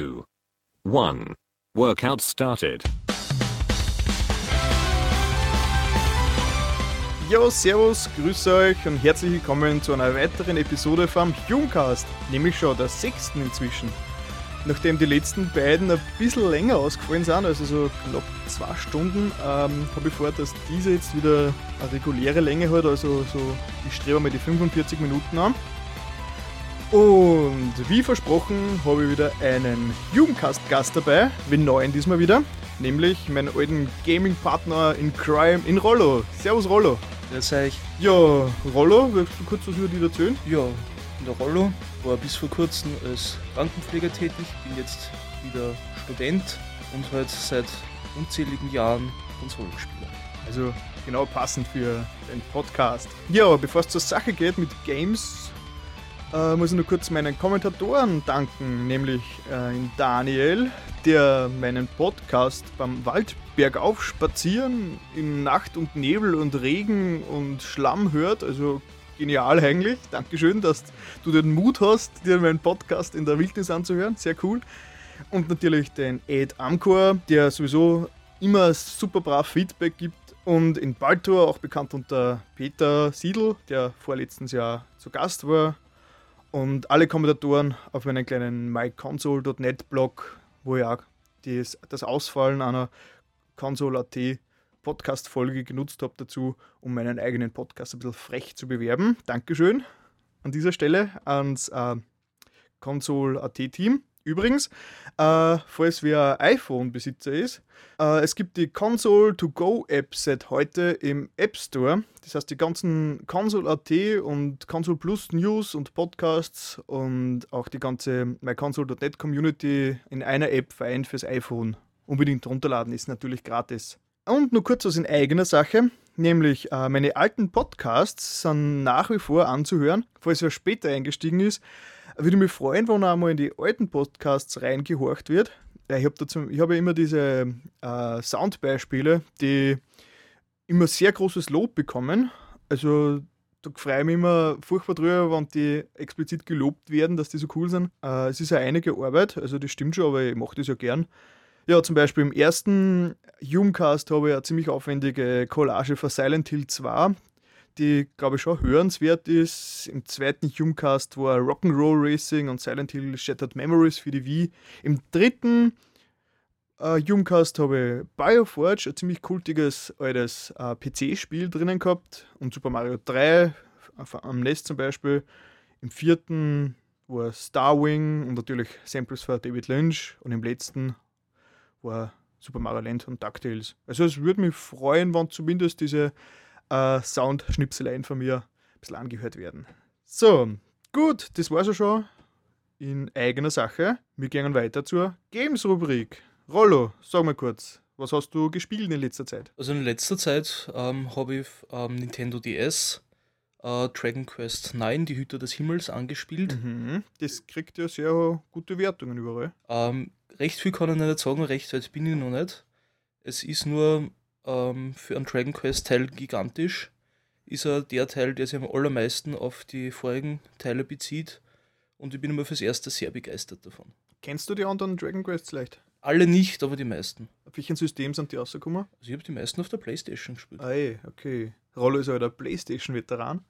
two, one. Workout started. Jo, servus, grüße euch und herzlich willkommen zu einer weiteren Episode vom Jungcast, nämlich schon der sechsten inzwischen. Nachdem die letzten beiden ein bisschen länger ausgefallen sind, also so knapp zwei Stunden, ähm, habe ich vor, dass diese jetzt wieder eine reguläre Länge hat, also so, ich strebe mal die 45 Minuten an. Und wie versprochen habe ich wieder einen Jugendcast-Gast dabei, den neuen diesmal wieder, nämlich meinen alten Gaming-Partner in Crime, in Rollo. Servus Rollo. Grüß euch. Ja, Rollo, willst du kurz was über dich erzählen? Ja, in der Rollo war bis vor kurzem als Krankenpfleger tätig, bin jetzt wieder Student und halt seit unzähligen Jahren Konsolenspieler. Also genau passend für den Podcast. Ja, bevor es zur Sache geht mit Games, äh, muss ich nur kurz meinen Kommentatoren danken, nämlich äh, Daniel, der meinen Podcast beim Waldbergauf spazieren in Nacht und Nebel und Regen und Schlamm hört. Also genial eigentlich. Dankeschön, dass du den Mut hast, dir meinen Podcast in der Wildnis anzuhören. Sehr cool. Und natürlich den Ed Amcor, der sowieso immer super brav Feedback gibt. Und in Baltor, auch bekannt unter Peter Siedl, der vorletztes Jahr zu Gast war. Und alle Kommentatoren auf meinen kleinen myconsole.net Blog, wo ich auch das, das Ausfallen einer Console.at Podcast-Folge genutzt habe dazu, um meinen eigenen Podcast ein bisschen frech zu bewerben. Dankeschön an dieser Stelle ans äh, Console.at-Team. Übrigens, äh, falls wer iPhone-Besitzer ist, äh, es gibt die Console to Go App seit heute im App Store. Das heißt, die ganzen Console.at und Console Plus News und Podcasts und auch die ganze MyConsole.net Community in einer App vereint fürs iPhone. Unbedingt runterladen, ist natürlich gratis. Und nur kurz was in eigener Sache, nämlich äh, meine alten Podcasts sind nach wie vor anzuhören. Falls wer später eingestiegen ist, würde mich freuen, wenn er einmal in die alten Podcasts reingehorcht wird. Ich habe hab ja immer diese äh, Soundbeispiele, die immer sehr großes Lob bekommen. Also da freue ich mich immer furchtbar drüber, wenn die explizit gelobt werden, dass die so cool sind. Äh, es ist ja einige Arbeit, also das stimmt schon, aber ich mache das ja gern. Ja, zum Beispiel im ersten Humecast habe ich eine ziemlich aufwendige Collage für Silent Hill 2, die, glaube ich, schon hörenswert ist. Im zweiten Humecast war Rock'n'Roll Racing und Silent Hill Shattered Memories für die Wii. Im dritten äh, Humecast habe ich Bioforge, ein ziemlich kultiges altes äh, PC-Spiel drinnen gehabt und Super Mario 3 am NES zum Beispiel. Im vierten war Starwing und natürlich Samples für David Lynch und im letzten war Super Mario Land und DuckTales. Also es würde mich freuen, wenn zumindest diese äh, Soundschnipseleien von mir ein bisschen angehört werden. So, gut, das war es schon in eigener Sache. Wir gehen weiter zur Games-Rubrik. Rollo, sag mal kurz, was hast du gespielt in letzter Zeit? Also in letzter Zeit ähm, habe ich ähm, Nintendo DS, äh, Dragon Quest 9, die Hüter des Himmels, angespielt. Mhm, das kriegt ja sehr gute Wertungen überall. Ähm, recht viel kann ich nicht sagen, recht weit bin ich noch nicht. Es ist nur ähm, für einen Dragon Quest Teil gigantisch. Ist er der Teil, der sich am allermeisten auf die vorigen Teile bezieht. Und ich bin immer fürs Erste sehr begeistert davon. Kennst du die anderen Dragon Quests leicht? Alle nicht, aber die meisten. Auf welchem System sind die rausgekommen? Also ich habe die meisten auf der Playstation gespielt. Ei, okay. Rollo ist halt ein Playstation-Veteran.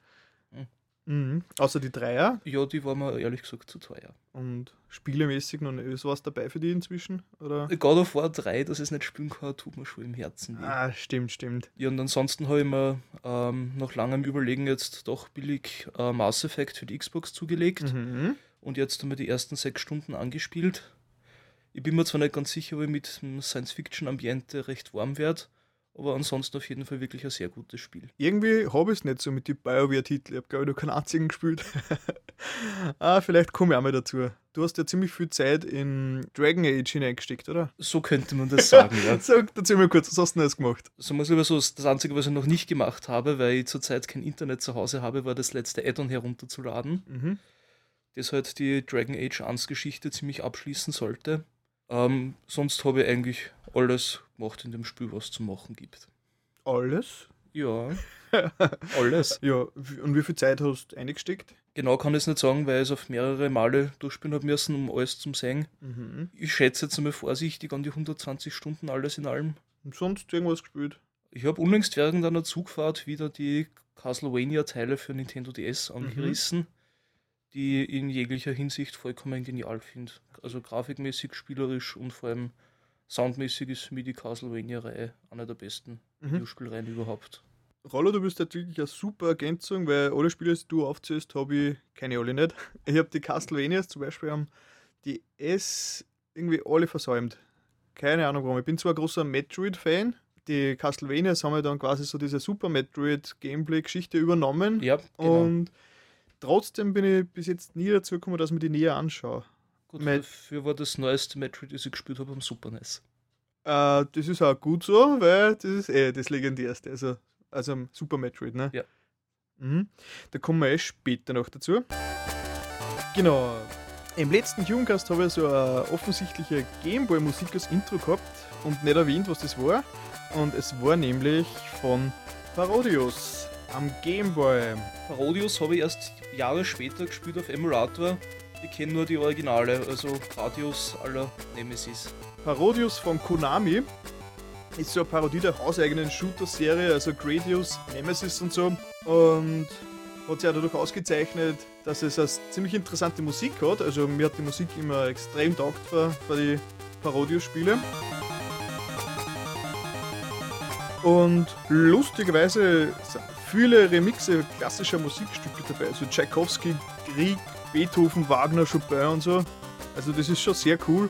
Hm. Mhm. Außer die Dreier. Ja, die war mir ehrlich gesagt zu teuer. Und spielemäßig noch nicht was dabei für die inzwischen? Oder? God of War 3, dass ich es nicht spielen kann, tut mir schon im Herzen weh. Ah, stimmt, stimmt. Ja, und ansonsten habe ich mir ähm, nach langem Überlegen jetzt doch billig äh, Mass Effect für die Xbox zugelegt Mhm. und jetzt haben wir die ersten sechs Stunden angespielt. Ich bin mir zwar nicht ganz sicher, ob ich mit dem Science-Fiction-Ambiente recht warm werde, aber ansonsten auf jeden Fall wirklich ein sehr gutes Spiel. Irgendwie habe ich es nicht so mit den BioWare-Titeln. Ich habe, glaube ich, noch keinen einzigen gespielt. ah, vielleicht komme ich auch mal dazu. Du hast ja ziemlich viel Zeit in Dragon Age hineingesteckt, oder? So könnte man das sagen, ja. Sag, erzähl mal kurz, was hast du denn jetzt gemacht? So muss ich aber so, das Einzige, was ich noch nicht gemacht habe, weil ich zurzeit kein Internet zu Hause habe, war das letzte Add-on herunterzuladen, Mhm. das halt die Dragon Age 1 Geschichte ziemlich abschließen sollte. Ähm, sonst habe ich eigentlich alles gemacht in dem Spiel, was zu machen gibt. Alles? Ja, alles. Ja, und wie viel Zeit hast du eingesteckt? Genau kann ich es nicht sagen, weil ich es auf mehrere Male durchspielen habe müssen, um alles zu sehen. Mhm. Ich schätze jetzt einmal vorsichtig an die 120 Stunden alles in allem. Und sonst irgendwas gespielt? Ich habe unlängst während einer Zugfahrt wieder die Castlevania-Teile für Nintendo DS angerissen, die ich in jeglicher Hinsicht vollkommen genial finde. Also grafikmäßig, spielerisch und vor allem soundmäßig ist mir die Castlevania-Reihe einer der besten Mhm. Videospielreihen überhaupt. Rollo, du bist halt wirklich eine super Ergänzung, weil alle Spiele, die du aufzählst, habe ich keine alle nicht. Ich habe die Castlevanias zum Beispiel am DS irgendwie alle versäumt. Keine Ahnung warum. Ich bin zwar ein großer Metroid-Fan. Die Castlevanias haben ja dann quasi so diese Super Metroid-Gameplay-Geschichte übernommen. Ja, genau. Und trotzdem bin ich bis jetzt nie dazu gekommen, dass ich mir die näher anschaue. Gut, Met- dafür war das neueste Metroid, das ich gespielt habe, am Super NES. Äh, das ist auch gut so, weil das ist eh das legendärste. Also, also am Super Metroid, ne? Ja. Mhm. Da kommen wir eh später noch dazu. Genau. Im letzten Jugendcast habe ich so eine offensichtliche Gameboy-Musik als Intro gehabt und nicht erwähnt, was das war. Und es war nämlich von Parodius am Gameboy. Parodius habe ich erst Jahre später gespielt auf Emulator. Ich kenne nur die Originale, also Gradius aller Nemesis. Parodius von Konami ist so eine Parodie der hauseigenen Shooter-Serie, also Gradius, Nemesis und so. Und hat sich auch dadurch ausgezeichnet, dass es eine ziemlich interessante Musik hat. Also mir hat die Musik immer extrem taugt für, für die Parodius-Spiele. Und lustigerweise sind viele Remixe klassischer Musikstücke dabei, also Tchaikovsky, Krieg, Beethoven, Wagner, Chopin und so. Also das ist schon sehr cool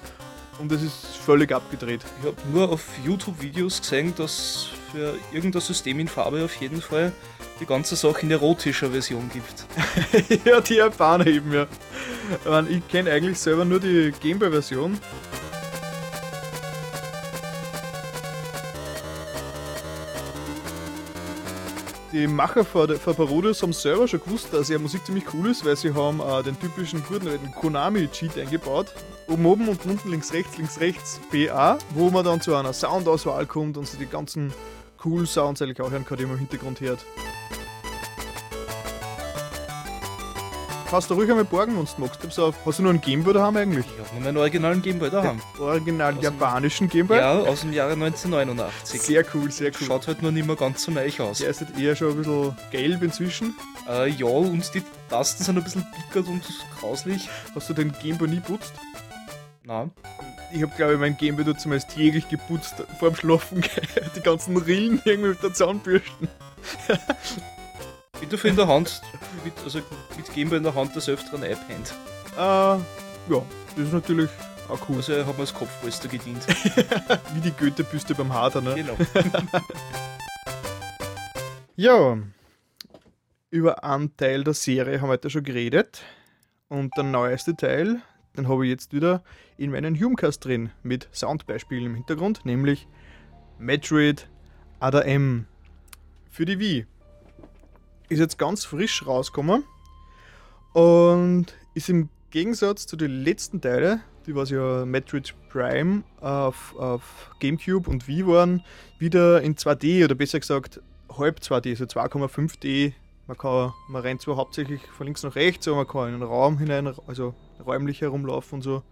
und das ist völlig abgedreht. Ich habe nur auf YouTube-Videos gesehen, dass für irgendein System in Farbe auf jeden Fall die ganze Sache in erotischer Version gibt. ja, die Japaner eben, ja. Ich, ich kenne eigentlich selber nur die Gameboy-Version. Die Macher von, von Parodius haben selber schon gewusst, dass ihre Musik ziemlich cool ist, weil sie haben äh, den typischen guten Konami-Cheat eingebaut. Oben oben und unten links rechts, links rechts BA, wo man dann zu einer Soundauswahl kommt und so die ganzen cool Sounds eigentlich auch hören kann, die man im Hintergrund hört. Kannst du ruhig einmal borgen, wenn du magst. Auf. Hast du noch einen Gameboy daheim eigentlich? Ich habe nur meinen originalen Gameboy daheim. Original Aus japanischen Gameboy? Ja, aus dem Jahre 1989. Sehr cool, sehr cool. Schaut halt nur nicht mehr ganz so neu aus. Der ist halt eher schon ein bisschen gelb inzwischen. Äh, ja, und die Tasten sind ein bisschen pickert und grauslich. Hast du den Gameboy nie putzt? Nein. Ich habe, glaube ich, mein Gameboy dort zumindest täglich geputzt, vor dem Schlafen. Die ganzen Rillen irgendwie mit der Zahnbürsten. Bin dafür in der Hand, mit, also mit Gameboy in der Hand des Öfteren einpennt. Äh, ja, das ist natürlich auch cool. Also hat mir als Kopfpolster gedient. Wie die Goethe-Büste beim Hader, ne? genau. Ja, über einen Teil der Serie haben wir heute schon geredet. Und der neueste Teil, den habe ich jetzt wieder in meinen Humecast drin, mit Soundbeispielen im Hintergrund, nämlich Metroid Other M für die Wii. Ist jetzt ganz frisch rausgekommen und ist im Gegensatz zu den letzten Teilen, die was ja Metroid Prime auf, auf Gamecube und Wii waren, wieder in 2D oder besser gesagt halb 2D, so 2,5D. Man, kann, man rennt zwar hauptsächlich von links nach rechts, aber man kann in einen Raum hinein, also räumlich herumlaufen und so.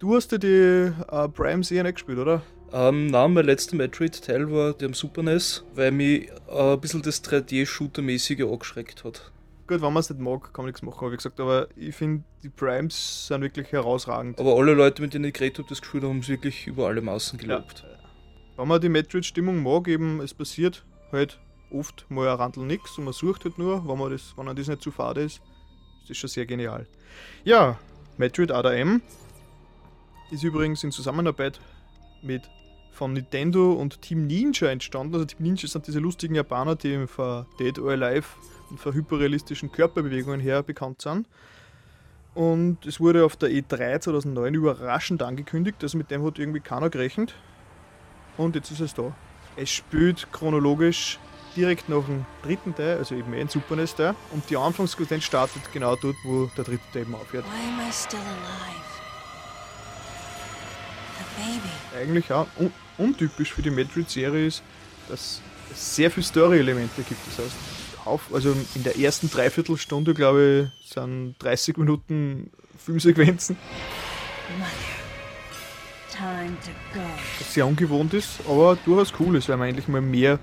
Du hast dir die äh, Prime-Serie nicht gespielt, oder? Ähm, nein, mein letzter Metroid-Teil war der am Super NES, weil mich äh, ein bisschen das 3D-Shooter-mäßige angeschreckt hat. Gut, wenn man es nicht mag, kann man nichts machen, wie gesagt, aber ich finde, die Primes sind wirklich herausragend. Aber alle Leute, mit denen ich geredet habe, das gespielt haben, es wirklich über alle Maßen gelobt. Wenn man die Metroid-Stimmung mag, eben, es passiert halt oft mal ein Randl nix und man sucht halt nur, wenn, man das, wenn einem das nicht zu fade ist. Das ist schon sehr genial. Ja, Metroid ADM ist übrigens in Zusammenarbeit mit von Nintendo und Team Ninja entstanden. Also Team Ninja sind diese lustigen Japaner, die für Dead or Alive und für hyperrealistischen Körperbewegungen her bekannt sind. Und es wurde auf der E3 2009 überraschend angekündigt, also mit dem hat irgendwie keiner gerechnet. Und jetzt ist es da. Es spielt chronologisch direkt nach dem dritten Teil, also eben ein Super NES Teil. Und die Anfangssequenz startet genau dort, wo der dritte Teil eben aufhört. Why am I still alive? Eigentlich auch un untypisch für die Metroid-Serie ist, dass es sehr viele Story-Elemente gibt. Das heißt, also in der ersten Dreiviertelstunde, glaube ich, sind 30 Minuten Filmsequenzen. Was sehr ungewohnt ist, aber durchaus cool ist, weil man endlich mal mehr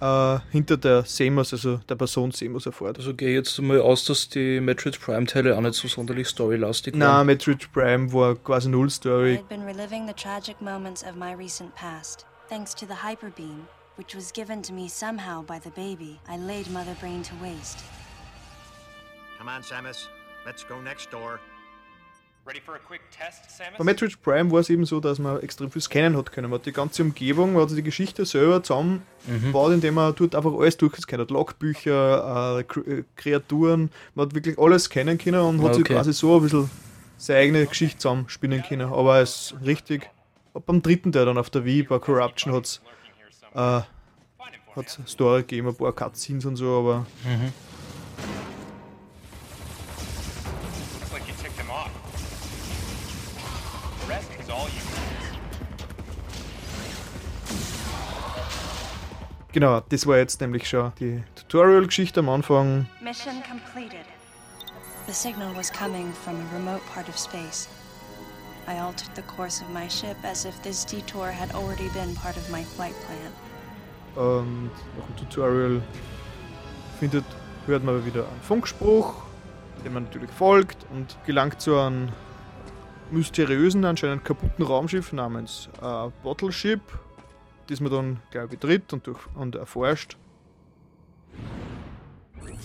äh, hinter der Seamus, also der Person Seamus erfährt. Also gehe jetzt mal aus, dass die Metroid Prime-Teile auch nicht so sonderlich storylastig Na, waren. Metroid Prime war quasi null I Story. had been reliving the tragic moments of my recent past. Thanks to the hyper beam, which was given to me somehow by the baby, I laid Mother Brain to waste. Come on, Samus. Let's go next door. Bei Metroid Prime war es eben so, dass man extrem viel scannen hat können. Man hat die ganze Umgebung, man hat die Geschichte selber zusammengebaut, indem man dort einfach alles durchgescannt hat. Logbücher, äh, äh, Kreaturen, man hat wirklich alles scannen können und hat Ah, sich okay. quasi so ein bisschen seine eigene Geschichte zusammenspinnen können. Aber es ist richtig, ab beim dritten Teil dann auf der Wii, bei Corruption hat es äh, hat's Story gegeben, ein paar Cutscenes und so, aber Looks genau, das war jetzt nämlich schon die Tutorial-Geschichte am Anfang. Mission completed. The signal was coming from a remote part of space. I altered the course of my ship as if this detour had already been part of my flight plan. Und nach dem Tutorial findet, hört man wieder einen Funkspruch, dem man natürlich folgt und gelangt zu einem mysteriösen, anscheinend kaputten Raumschiff namens äh, Bottle Ship, das man dann gleich betritt und, durch, und erforscht.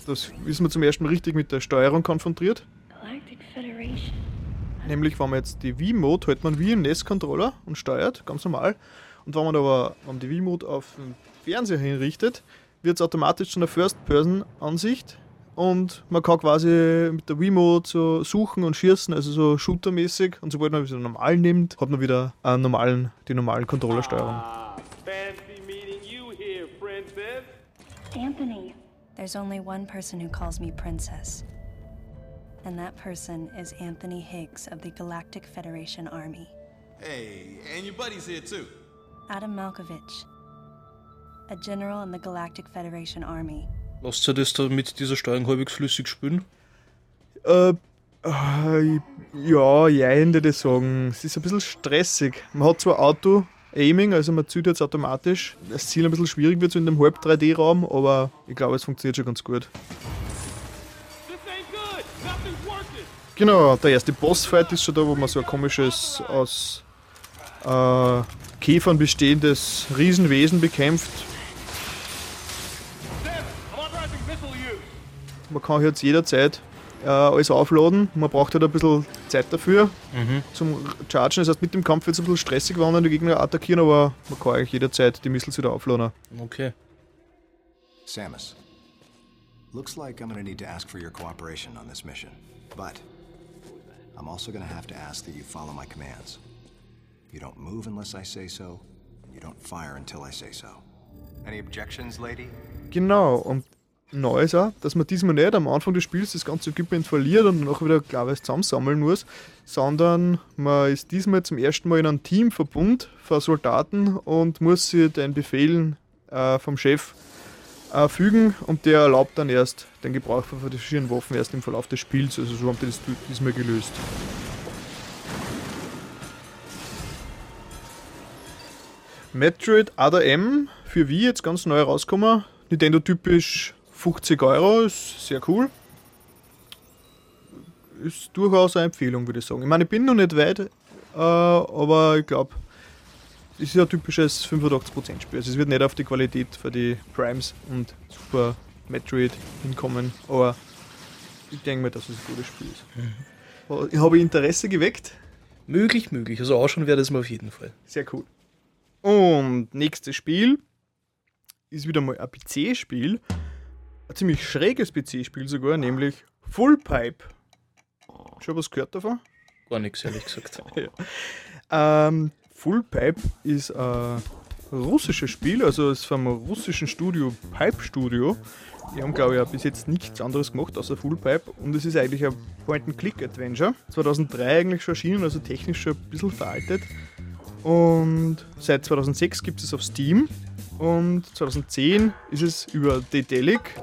Das ist man zum ersten Mal richtig mit der Steuerung konfrontiert. Nämlich, wenn man jetzt die Wii-Mode hält man wie im NES-Controller und steuert, ganz normal. Und wenn man aber wenn die Wii-Mode auf den Fernseher hinrichtet, wird es automatisch zu einer First-Person-Ansicht. Und man kann quasi mit der Wii-Mode so suchen und schießen, also so shootermäßig. Und sobald man wieder normal nimmt, hat man wieder einen normalen, die normalen Controllersteuerung. Anthony. There's only one person who calls me princess. And that person is Anthony Higgs of the Galactic Federation Army. Hey, and your buddy's here too. Adam Malkovich, a general in the Galactic Federation Army. Lasst ihr das da mit dieser Steuerung halbwegs flüssig spielen? Äh, äh, ja, jein, würde sagen. Es ist ein bisschen stressig. Man hat zwar Auto-Aiming, also man zieht jetzt automatisch. Das Ziel ein bisschen schwierig wird so in dem Halb-3D-Raum, aber ich glaube, es funktioniert schon ganz gut. Genau, der erste Bossfight ist schon da, wo man so ein komisches, aus äh, Käfern bestehendes Riesenwesen bekämpft. Man kann jetzt jederzeit äh, alles aufladen. Man braucht halt ein bisschen Zeit dafür zum Chargen. Das heißt, mit dem Kampf wird es ein bisschen stressig, wenn dann die Gegner attackieren, aber man kann eigentlich jederzeit die Missiles wieder aufladen. Okay. Samus. Looks like I'm gonna need to ask for your cooperation on this mission. But I'm also gonna have to ask that you follow my commands. You don't move unless I say so, and you don't fire until I say so. Any objections, lady? Genau, und neu ist auch, dass man diesmal nicht am Anfang des Spiels das ganze Equipment verliert und danach wieder, ich, zusammensammeln muss, sondern man ist diesmal zum ersten Mal in einem Teamverbund von Soldaten und muss sich den Befehlen äh, vom Chef äh, fügen und der erlaubt dann erst den Gebrauch von verschiedenen Waffen erst im Verlauf des Spiels. Also so haben die das diesmal gelöst. Metroid Other M für Wii jetzt ganz neu rausgekommen. Nintendo typisch 50 Euro, ist sehr cool. Ist durchaus eine Empfehlung, würde ich sagen. Ich meine, ich bin noch nicht weit, äh, aber ich glaube, es ist ja ein typisches 85% Spiel. Also es wird nicht auf die Qualität für die Primes und Super Metroid hinkommen, aber ich denke mir, dass es ein gutes Spiel ist. Ich habe Interesse geweckt. Möglich, möglich. Also ausschauen wäre das mal auf jeden Fall. Sehr cool. Und nächstes Spiel ist wieder mal ein PC-Spiel. Ein ziemlich schräges PC-Spiel sogar, nämlich Full Pipe. Schon was gehört davon? Gar nichts, ehrlich gesagt. Ähm, Full Pipe ist ein russisches Spiel, also es ist vom russischen Studio Pipe Studio. Die haben, glaube ich, bis jetzt nichts anderes gemacht außer Full Pipe und es ist eigentlich ein Point-and-Click-Adventure. 2003 eigentlich schon erschienen, also technisch schon ein bisschen veraltet. Und seit 2006 gibt es auf Steam und 2010 ist es über Dedelic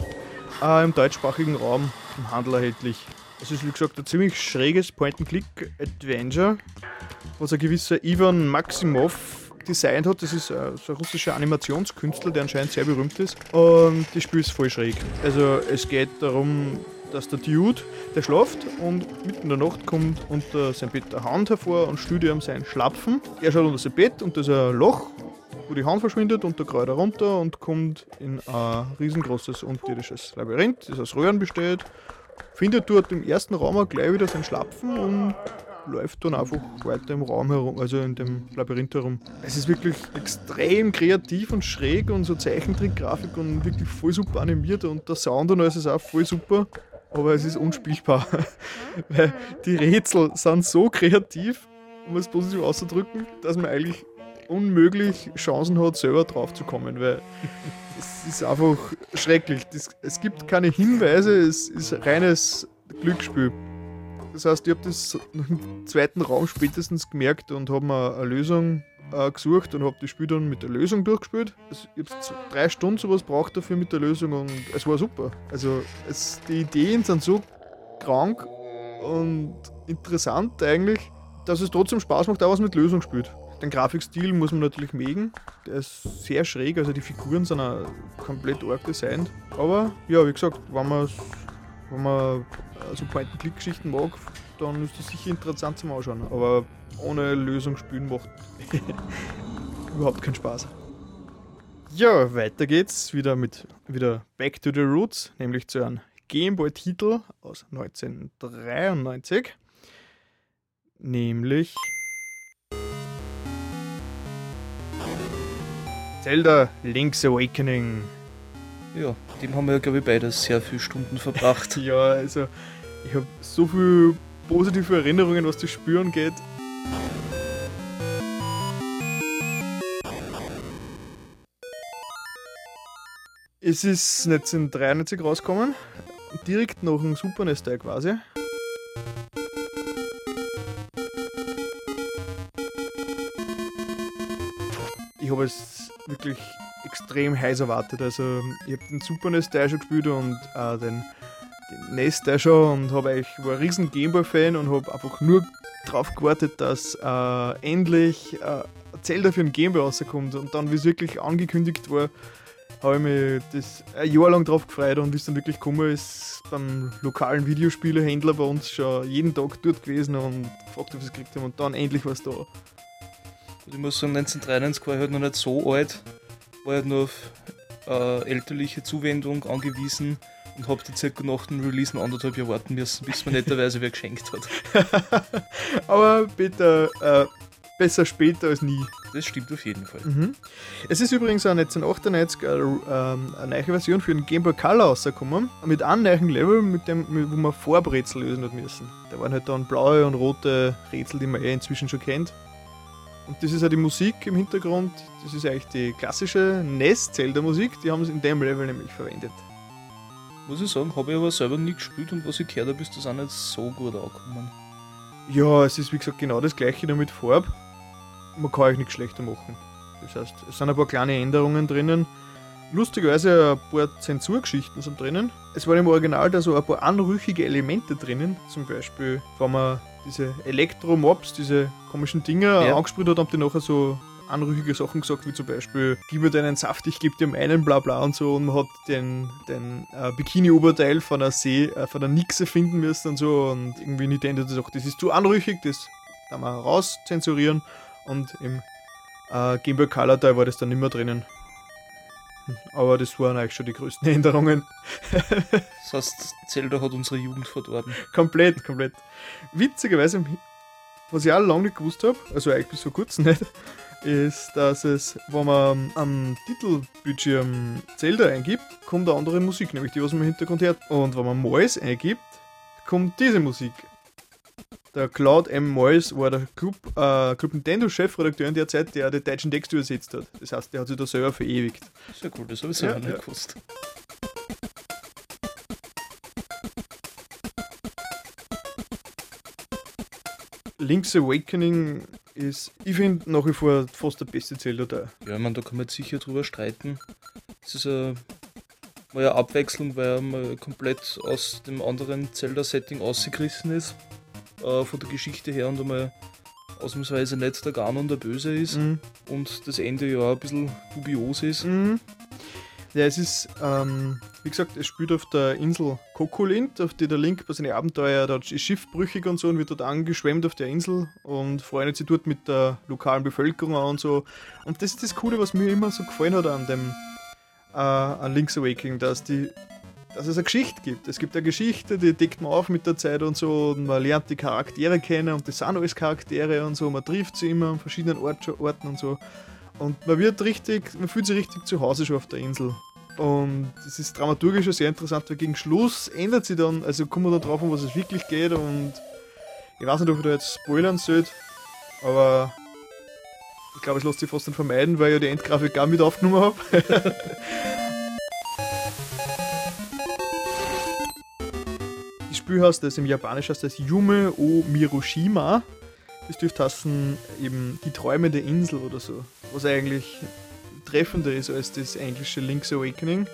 äh, im deutschsprachigen Raum im Handel erhältlich. Es ist wie gesagt ein ziemlich schräges Point-and-Click-Adventure, was ein gewisser Ivan Maximov designt hat. Das ist äh, so ein russischer Animationskünstler, der anscheinend sehr berühmt ist. Und das Spiel ist voll schräg. Also es geht darum, dass der Dude, der schlaft und mitten in der Nacht kommt unter sein Bett eine Hand hervor und stühlt ihm sein Schlapfen. Er schaut unter sein Bett und da ist ein Loch, wo die Hand verschwindet und der Kräuter runter und kommt in ein riesengroßes unterirdisches Labyrinth, das aus Röhren besteht. Findet dort im ersten Raum auch gleich wieder sein Schlapfen und läuft dann einfach weiter im Raum herum, also in dem Labyrinth herum. Es ist wirklich extrem kreativ und schräg und so Zeichentrick-Grafik und wirklich voll super animiert und der Sound und alles ist auch voll super, aber es ist unspielbar. Weil die Rätsel sind so kreativ, um es positiv auszudrücken, dass man eigentlich unmöglich Chancen hat, selber drauf zu kommen, weil es ist einfach schrecklich. Es gibt keine Hinweise, es ist reines Glücksspiel. Das heißt, ich habe das im zweiten Raum spätestens gemerkt und habe mir eine Lösung äh, gesucht und habe das Spiel dann mit der Lösung durchgespielt. Also ich habe drei Stunden sowas braucht dafür mit der Lösung und es war super. Also es, die Ideen sind so krank und interessant eigentlich, dass es trotzdem Spaß macht, auch was mit Lösung spielt. Den Grafikstil muss man natürlich mögen. Der ist sehr schräg, also die Figuren sind auch komplett arg designt. Aber ja, wie gesagt, wenn man, wenn man so Point-and-Click-Geschichten mag, dann ist das sicher interessant zum Anschauen. Aber ohne Lösung spielen macht überhaupt keinen Spaß. Ja, weiter geht's wieder mit wieder Back to the Roots, nämlich zu einem Gameboy-Titel aus 1993. Nämlich Zelda Link's Awakening. Ja, dem haben wir ja, glaube ich, beide sehr viele Stunden verbracht. ja, also ich habe so viele positive Erinnerungen, was das Spüren geht. Es ist 1993 rausgekommen, direkt nach dem Super NES Teil quasi. Ich habe es wirklich extrem heiß erwartet. Also ich habe den Super NES Teil schon gespielt und äh, den, den NES Teil schon und habe eigentlich war ein riesen Gameboy-Fan und habe einfach nur darauf gewartet, dass äh, endlich äh, Zelda für den Gameboy rauskommt. Und dann, wie es wirklich angekündigt war, habe ich mich das ein Jahr lang drauf gefreut und wie es dann wirklich gekommen ist, beim lokalen Videospielehändler bei uns schon jeden Tag dort gewesen und gefragt, ob sie es gekriegt haben und dann endlich war es da. Und ich muss sagen, 1993 war ich halt noch nicht so alt, war halt nur auf äh, elterliche Zuwendung angewiesen und habe die circa nach dem Release noch anderthalb Jahre warten müssen, bis mir netterweise wer geschenkt hat. Aber bitte, äh, besser später als nie. Das stimmt auf jeden Fall. Mhm. Es ist übrigens auch 1998 eine, ähm, eine neue Version für den Game Boy Color rausgekommen, mit einem neuen Level, mit dem, wo man Farbrätsel lösen hat müssen. Da waren halt dann blaue und rote Rätsel, die man eh inzwischen schon kennt. Und das ist auch die Musik im Hintergrund, das ist eigentlich die klassische NES-Zelda-Musik, die haben sie in dem Level nämlich verwendet. Muss ich sagen, habe ich aber selber nie gespielt und was ich gehört habe, ist das auch nicht so gut angekommen. Ja, es ist wie gesagt genau das gleiche nur mit Farb. Man kann euch nichts schlechter machen. Das heißt, es sind ein paar kleine Änderungen drinnen. Lustigerweise ein paar Zensurgeschichten sind drinnen. Es waren im Original da so ein paar anrüchige Elemente drinnen. Zum Beispiel, wenn man diese Elektromobs, diese komischen Dinger Ja. angesprüht hat, haben die nachher so anrüchige Sachen gesagt, wie zum Beispiel, gib mir deinen Saft, ich geb dir meinen, bla bla und so. Und man hat den, den äh, Bikini-Oberteil von der See, äh, von der Nixe finden müssen und so. Und irgendwie Nintendo hat gesagt, das ist zu anrüchig, das kann man raus zensurieren. Und im äh, Game Boy Color Teil war das dann nicht mehr drinnen. Aber das waren eigentlich schon die größten Änderungen. Das heißt, Zelda hat unsere Jugend verdorben. komplett, komplett. Witzigerweise, was ich auch lange nicht gewusst habe, also eigentlich bis vor kurzem nicht, ist, dass es, wenn man am Titelbildschirm Zelda eingibt, kommt eine andere Musik, nämlich die, was man im Hintergrund hört. Und wenn man Mois eingibt, kommt diese Musik. Der Claude M. Moyes war der Club, äh, Club Nintendo-Chefredakteur in der Zeit, der den deutschen Text übersetzt hat. Das heißt, der hat sich da selber verewigt. Sehr cool, das habe ich selber Ja, nicht ja. gewusst. Link's Awakening ist, ich finde, nach wie vor fast der beste Zelda-Teil. Ja, ich meine, da kann man jetzt sicher drüber streiten. Es ist ein mal eine Abwechslung, weil er mal komplett aus dem anderen Zelda-Setting ausgerissen ist. Äh, von der Geschichte her und einmal ausnahmsweise nicht der Ganon der Böse ist Mhm. und das Ende ja ein bisschen dubios ist. Mhm. Ja, es ist, ähm, wie gesagt, es spielt auf der Insel Kokolint, auf die der Link bei seinen Abenteuer, dort ist schiffbrüchig und so und wird dort angeschwemmt auf der Insel und freundet sich dort mit der lokalen Bevölkerung an und so. Und das ist das Coole, was mir immer so gefallen hat an dem äh, an Link's Awakening, dass die dass es eine Geschichte gibt. Es gibt eine Geschichte, die deckt man auf mit der Zeit und so und man lernt die Charaktere kennen und das sind alles Charaktere und so. Man trifft sie immer an verschiedenen Ort, Orten und so. Und man wird richtig, man fühlt sich richtig zu Hause schon auf der Insel. Und es ist dramaturgisch schon sehr interessant, weil gegen Schluss ändert sich dann, also kommen wir dann drauf, um was es wirklich geht und ich weiß nicht, ob ich da jetzt spoilern sollte, aber ich glaube, es lässt sich fast nicht vermeiden, weil ich ja die Endgrafik gar mit aufgenommen habe. Spiel heißt das im Japanisch heißt das Yume o Miroshima. Das dürfte heißen eben die träumende Insel oder so. Was eigentlich treffender ist als das englische Link's Awakening.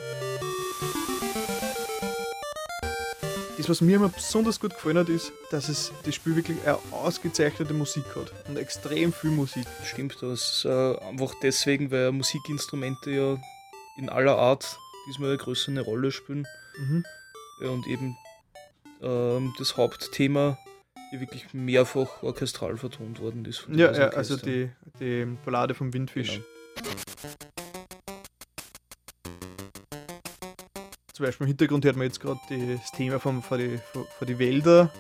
Das, was mir immer besonders gut gefallen hat, ist, dass es das Spiel wirklich eine ausgezeichnete Musik hat. Und extrem viel Musik. Stimmt, das ist äh, einfach deswegen, weil Musikinstrumente ja in aller Art diesmal eine größere Rolle spielen. Mhm. Ja, und eben ähm, das Hauptthema hier wirklich mehrfach orchestral vertont worden ist. von Ja, ja, also die, die Ballade vom Windfisch. Genau. Zum Beispiel im Hintergrund hört man jetzt gerade das Thema für, die, für, für die Wälder.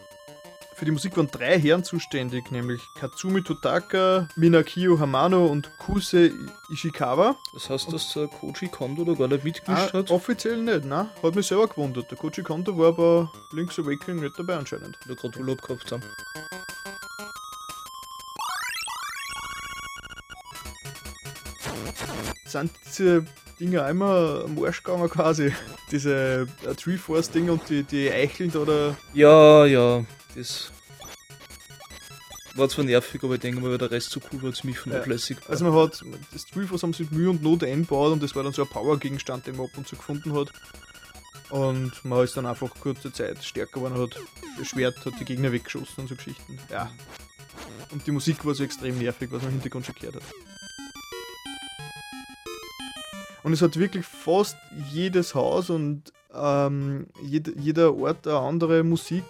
Für die Musik waren drei Herren zuständig, nämlich Katsumi Totaka, Minakio Hamano und Kuse Ishikawa. Das heißt, dass der Koji Kondo da gar nicht mitgemischt Ah, hat. offiziell nicht, ne? Hat mich selber gewundert. Der Koji Kondo war bei Link's Awakening nicht dabei anscheinend. Oder gerade Urlaub gehabt haben. Sind diese Dinger einmal am Arsch gegangen quasi? Diese äh, Tree Force Dinger und die, die Eicheln oder Ja, ja, das war zwar nervig, aber ich denke mal, weil der Rest so cool war, ziemlich vernachlässigt. Also man hat, das Triforce haben sie mit Mühe und Not eingebaut und das war dann so ein Power-Gegenstand, den man ab und zu gefunden hat. Und man ist dann einfach kurze Zeit stärker geworden, hat das Schwert, hat die Gegner weggeschossen und so Geschichten. Ja. Und die Musik war so extrem nervig, was man im Hintergrund schon gehört hat. Und es hat wirklich fast jedes Haus und ähm, jed, jeder Ort eine andere Musik.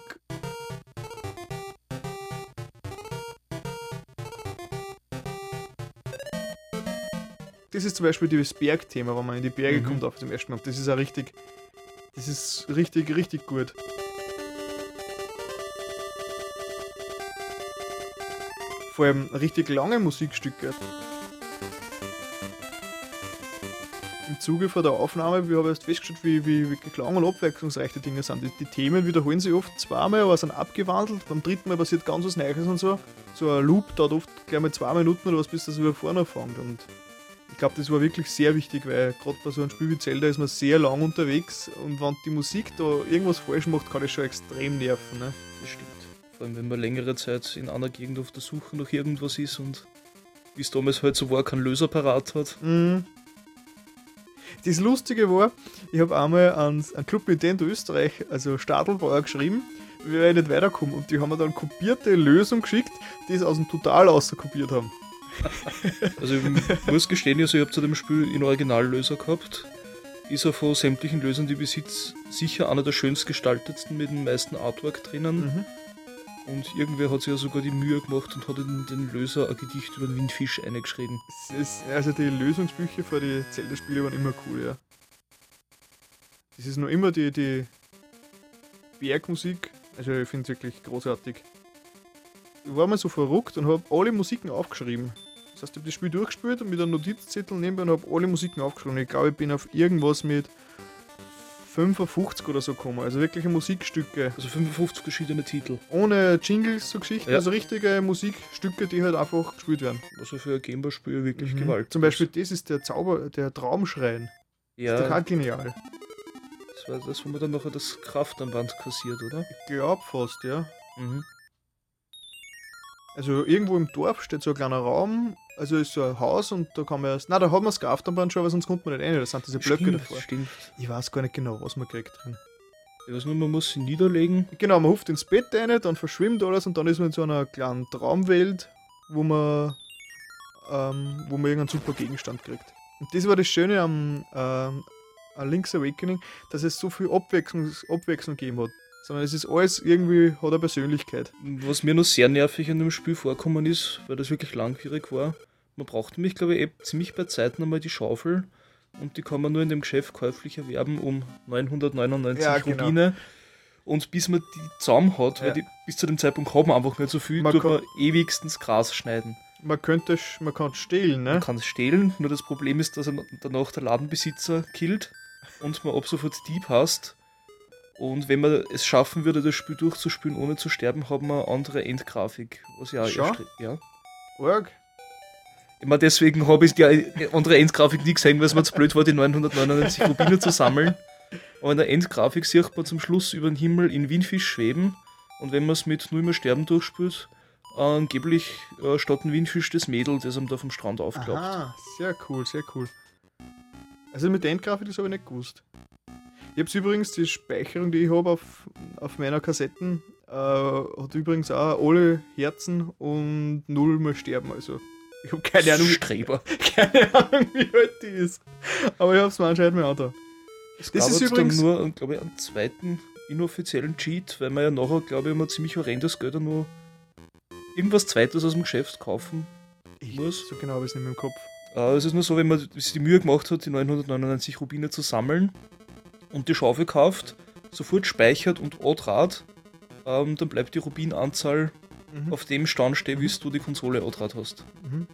Das ist zum Beispiel das Bergthema, wenn man in die Berge Mhm. kommt auf dem ersten Mal. Das ist auch richtig. Das ist richtig, richtig gut. Vor allem richtig lange Musikstücke. Im Zuge von der Aufnahme, wir haben erst festgestellt, wie, wie wirklich lang und abwechslungsreich die Dinge sind. Die, die Themen wiederholen sich oft zweimal, aber sind abgewandelt. Beim dritten Mal passiert ganz was Neues und so. So ein Loop dauert oft gleich mal zwei Minuten oder was, bis das wieder vorne fängt. Und ich glaube, das war wirklich sehr wichtig, weil gerade bei so einem Spiel wie Zelda ist man sehr lang unterwegs und wenn die Musik da irgendwas falsch macht, kann das schon extrem nerven. Ne? Das stimmt. Vor allem, wenn man längere Zeit in einer Gegend auf der Suche nach irgendwas ist und wie es damals halt so war, keinen Löser parat hat. Mhm. Das Lustige war, ich habe einmal an, an Club Nintendo Österreich, also Stadelbauer, geschrieben, wie ich nicht weiterkomme. Und die haben mir dann kopierte Lösung geschickt, die es aus dem Total außerkopiert haben. Also ich muss gestehen, also ich habe zu dem Spiel in Originallöser gehabt. Ist er von sämtlichen Lösern, die ich besitze, sicher einer der schönst gestaltetsten mit dem meisten Artwork drinnen. Mhm. Und irgendwer hat sich ja sogar die Mühe gemacht und hat in den Löser ein Gedicht über den Windfisch eingeschrieben. Also die Lösungsbücher für die Zelda-Spiele waren immer cool, ja. Das ist noch immer die, die Bergmusik. Also ich finde es wirklich großartig. Ich war mal so verrückt und habe alle Musiken aufgeschrieben. Das heißt, ich habe das Spiel durchgespielt und mit einem Notizzettel nebenbei und habe alle Musiken aufgeschrieben. Ich glaube, ich bin auf irgendwas mit 55 oder so gekommen. Also wirkliche Musikstücke. Also 55 verschiedene Titel. Ohne Jingles, so Geschichten. Ja. Also richtige Musikstücke, die halt einfach gespielt werden. Also für ein Gameboy-Spiel wirklich Mhm. gewaltig. Zum Beispiel, das ist der Zauber, der Traumschrein. Ja, Total genial. das war das, wo man dann nachher das Kraftarmband kassiert, oder? Ich glaube fast, ja. Mhm. Also irgendwo im Dorf steht so ein kleiner Raum Also ist so ein Haus und da kann man erst. Na, da hat man das Kraftanbahn schon, aber sonst kommt man nicht rein. Das sind diese Blöcke stimmt, davor. stimmt. Ich weiß gar nicht genau, was man kriegt drin. Ich weiß nur, man muss sie niederlegen. Genau, man ruft ins Bett rein, dann verschwimmt alles und dann ist man in so einer kleinen Traumwelt, wo man, ähm, wo man irgendeinen super Gegenstand kriegt. Und das war das Schöne am, ähm, an Link's Awakening, dass es so viel Abwechslung, Abwechslung gegeben hat. Sondern es ist alles irgendwie, hat eine Persönlichkeit. Was mir noch sehr nervig an dem Spiel vorkommen ist, weil das wirklich langwierig war, man braucht nämlich, glaube ich, eh ziemlich bei Zeiten einmal die Schaufel und die kann man nur in dem Geschäft käuflich erwerben um 999 Ja, genau. Rubine. Und bis man die zusammen hat, Ja. weil die, bis zu dem Zeitpunkt hat man einfach nicht so viel, Man tut man ewigstens Gras schneiden. Man könnte, man kann stehlen, ne? Man kann es stehlen, nur das Problem ist, dass er danach der Ladenbesitzer killt und man ab sofort Dieb hast. Und wenn man es schaffen würde, das Spiel durchzuspielen, ohne zu sterben, hat man eine andere Endgrafik. Was ja, Schon? ja. Org. Ich meine, deswegen habe ich die andere Endgrafik nie gesehen, weil es mir zu blöd war, die 999 Rubine zu sammeln. Aber in der Endgrafik sieht man zum Schluss über den Himmel in Windfisch schweben. Und wenn man es mit Null mehr Sterben durchspielt, angeblich äh, statt ein Windfisch das Mädel, das ihm da vom Strand aufklappt. Aha, sehr cool, sehr cool. Also mit der Endgrafik, das habe ich nicht gewusst. Ich habe übrigens, die Speicherung, die ich habe auf, auf meiner Kassetten, äh, hat übrigens auch alle Herzen und null mal sterben. Also ich habe keine Ahnung, wie, Streber. keine Ahnung, wie alt die ist. Aber ich habe es mir anscheinend mal angetan. Es Das gab ist übrigens- dann nur, glaube ich, einen zweiten inoffiziellen Cheat, weil man ja nachher, glaube ich, immer ziemlich horrendes Geld nur irgendwas Zweites aus dem Geschäft kaufen Ich, muss. so genau habe ich es nicht mehr im Kopf. Äh, es ist nur so, wenn man sich die Mühe gemacht hat, die 999 Rubine zu sammeln und die Schaufel kauft, sofort speichert und A-Draht, ähm, dann bleibt die Rubinanzahl Mhm. auf dem Stand stehen, wie du die Konsole A-Draht hast. Mhm.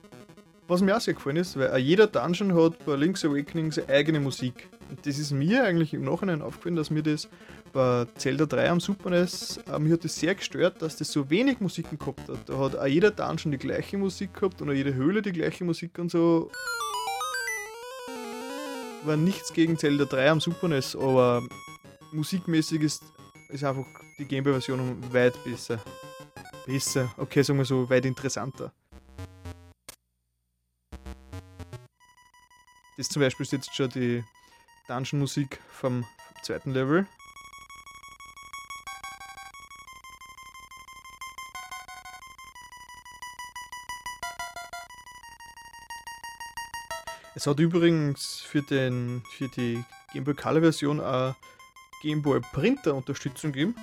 Was mir auch sehr gefallen ist, weil auch jeder Dungeon hat bei Link's Awakening seine eigene Musik. Und das ist mir eigentlich im Nachhinein aufgefallen, dass mir das bei Zelda 3 am Super NES, äh, mir hat das sehr gestört, dass das so wenig Musiken gehabt hat. Da hat auch jeder Dungeon die gleiche Musik gehabt und auch jede Höhle die gleiche Musik und so. War nichts gegen Zelda 3 am Super NES, aber musikmäßig ist, ist einfach die Gameboy-Version weit besser. Besser, okay, sagen wir so, weit interessanter. Das zum Beispiel ist jetzt schon die Dungeon-Musik vom zweiten Level. Es hat übrigens für, den, für die Game Boy Color Version eine Game Boy Printer Unterstützung gegeben.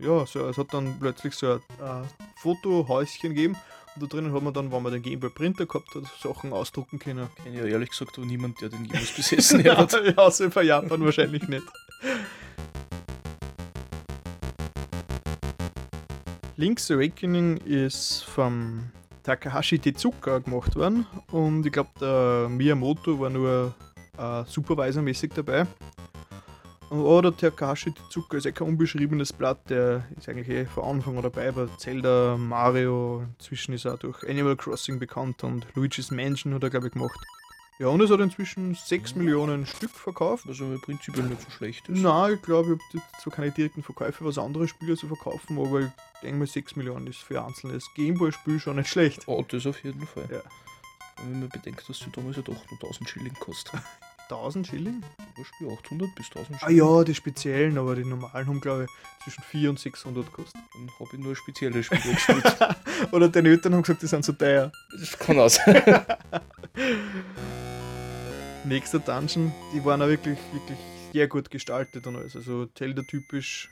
Ja, so, es hat dann plötzlich so ein äh, Fotohäuschen gegeben und da drinnen hat man dann, wenn man den Game Boy Printer gehabt hat, Sachen ausdrucken können. Kenne ja ehrlich gesagt auch niemand, der den jemals besessen hat. ja, außer bei Japan wahrscheinlich nicht. Link's Awakening ist vom Takahashi Tezuka gemacht worden und ich glaube, der Miyamoto war nur äh, supervisormäßig dabei. Und oh, der Takahashi Tezuka ist ja kein unbeschriebenes Blatt, der ist eigentlich eh von Anfang an dabei bei Zelda, Mario, inzwischen ist er auch durch Animal Crossing bekannt und Luigi's Mansion hat er, glaube ich, gemacht. Ja, und es hat inzwischen 6 Millionen Stück verkauft. Was aber prinzipiell nicht so schlecht ist. Nein, ich glaube, ich habe so keine direkten Verkäufe, was andere Spiele zu verkaufen, aber ich denke mal 6 Millionen ist für ein einzelnes Gameboy-Spiel schon nicht schlecht. Oh, das auf jeden Fall. Ja. Wenn man bedenkt, dass sie damals ja doch nur 1000 Schilling kostet. 1000 Schilling? Das Spiel 800 bis 1000 Ah Schilling. ja, die speziellen, aber die normalen haben, glaube ich, zwischen 400 und 600 gekostet. Dann habe ich nur spezielle Spiele gespielt. Oder deine Eltern haben gesagt, die sind zu teuer. das kann sein. Nächster Dungeon, die waren auch wirklich, wirklich sehr gut gestaltet und alles. Also Zelda-typisch.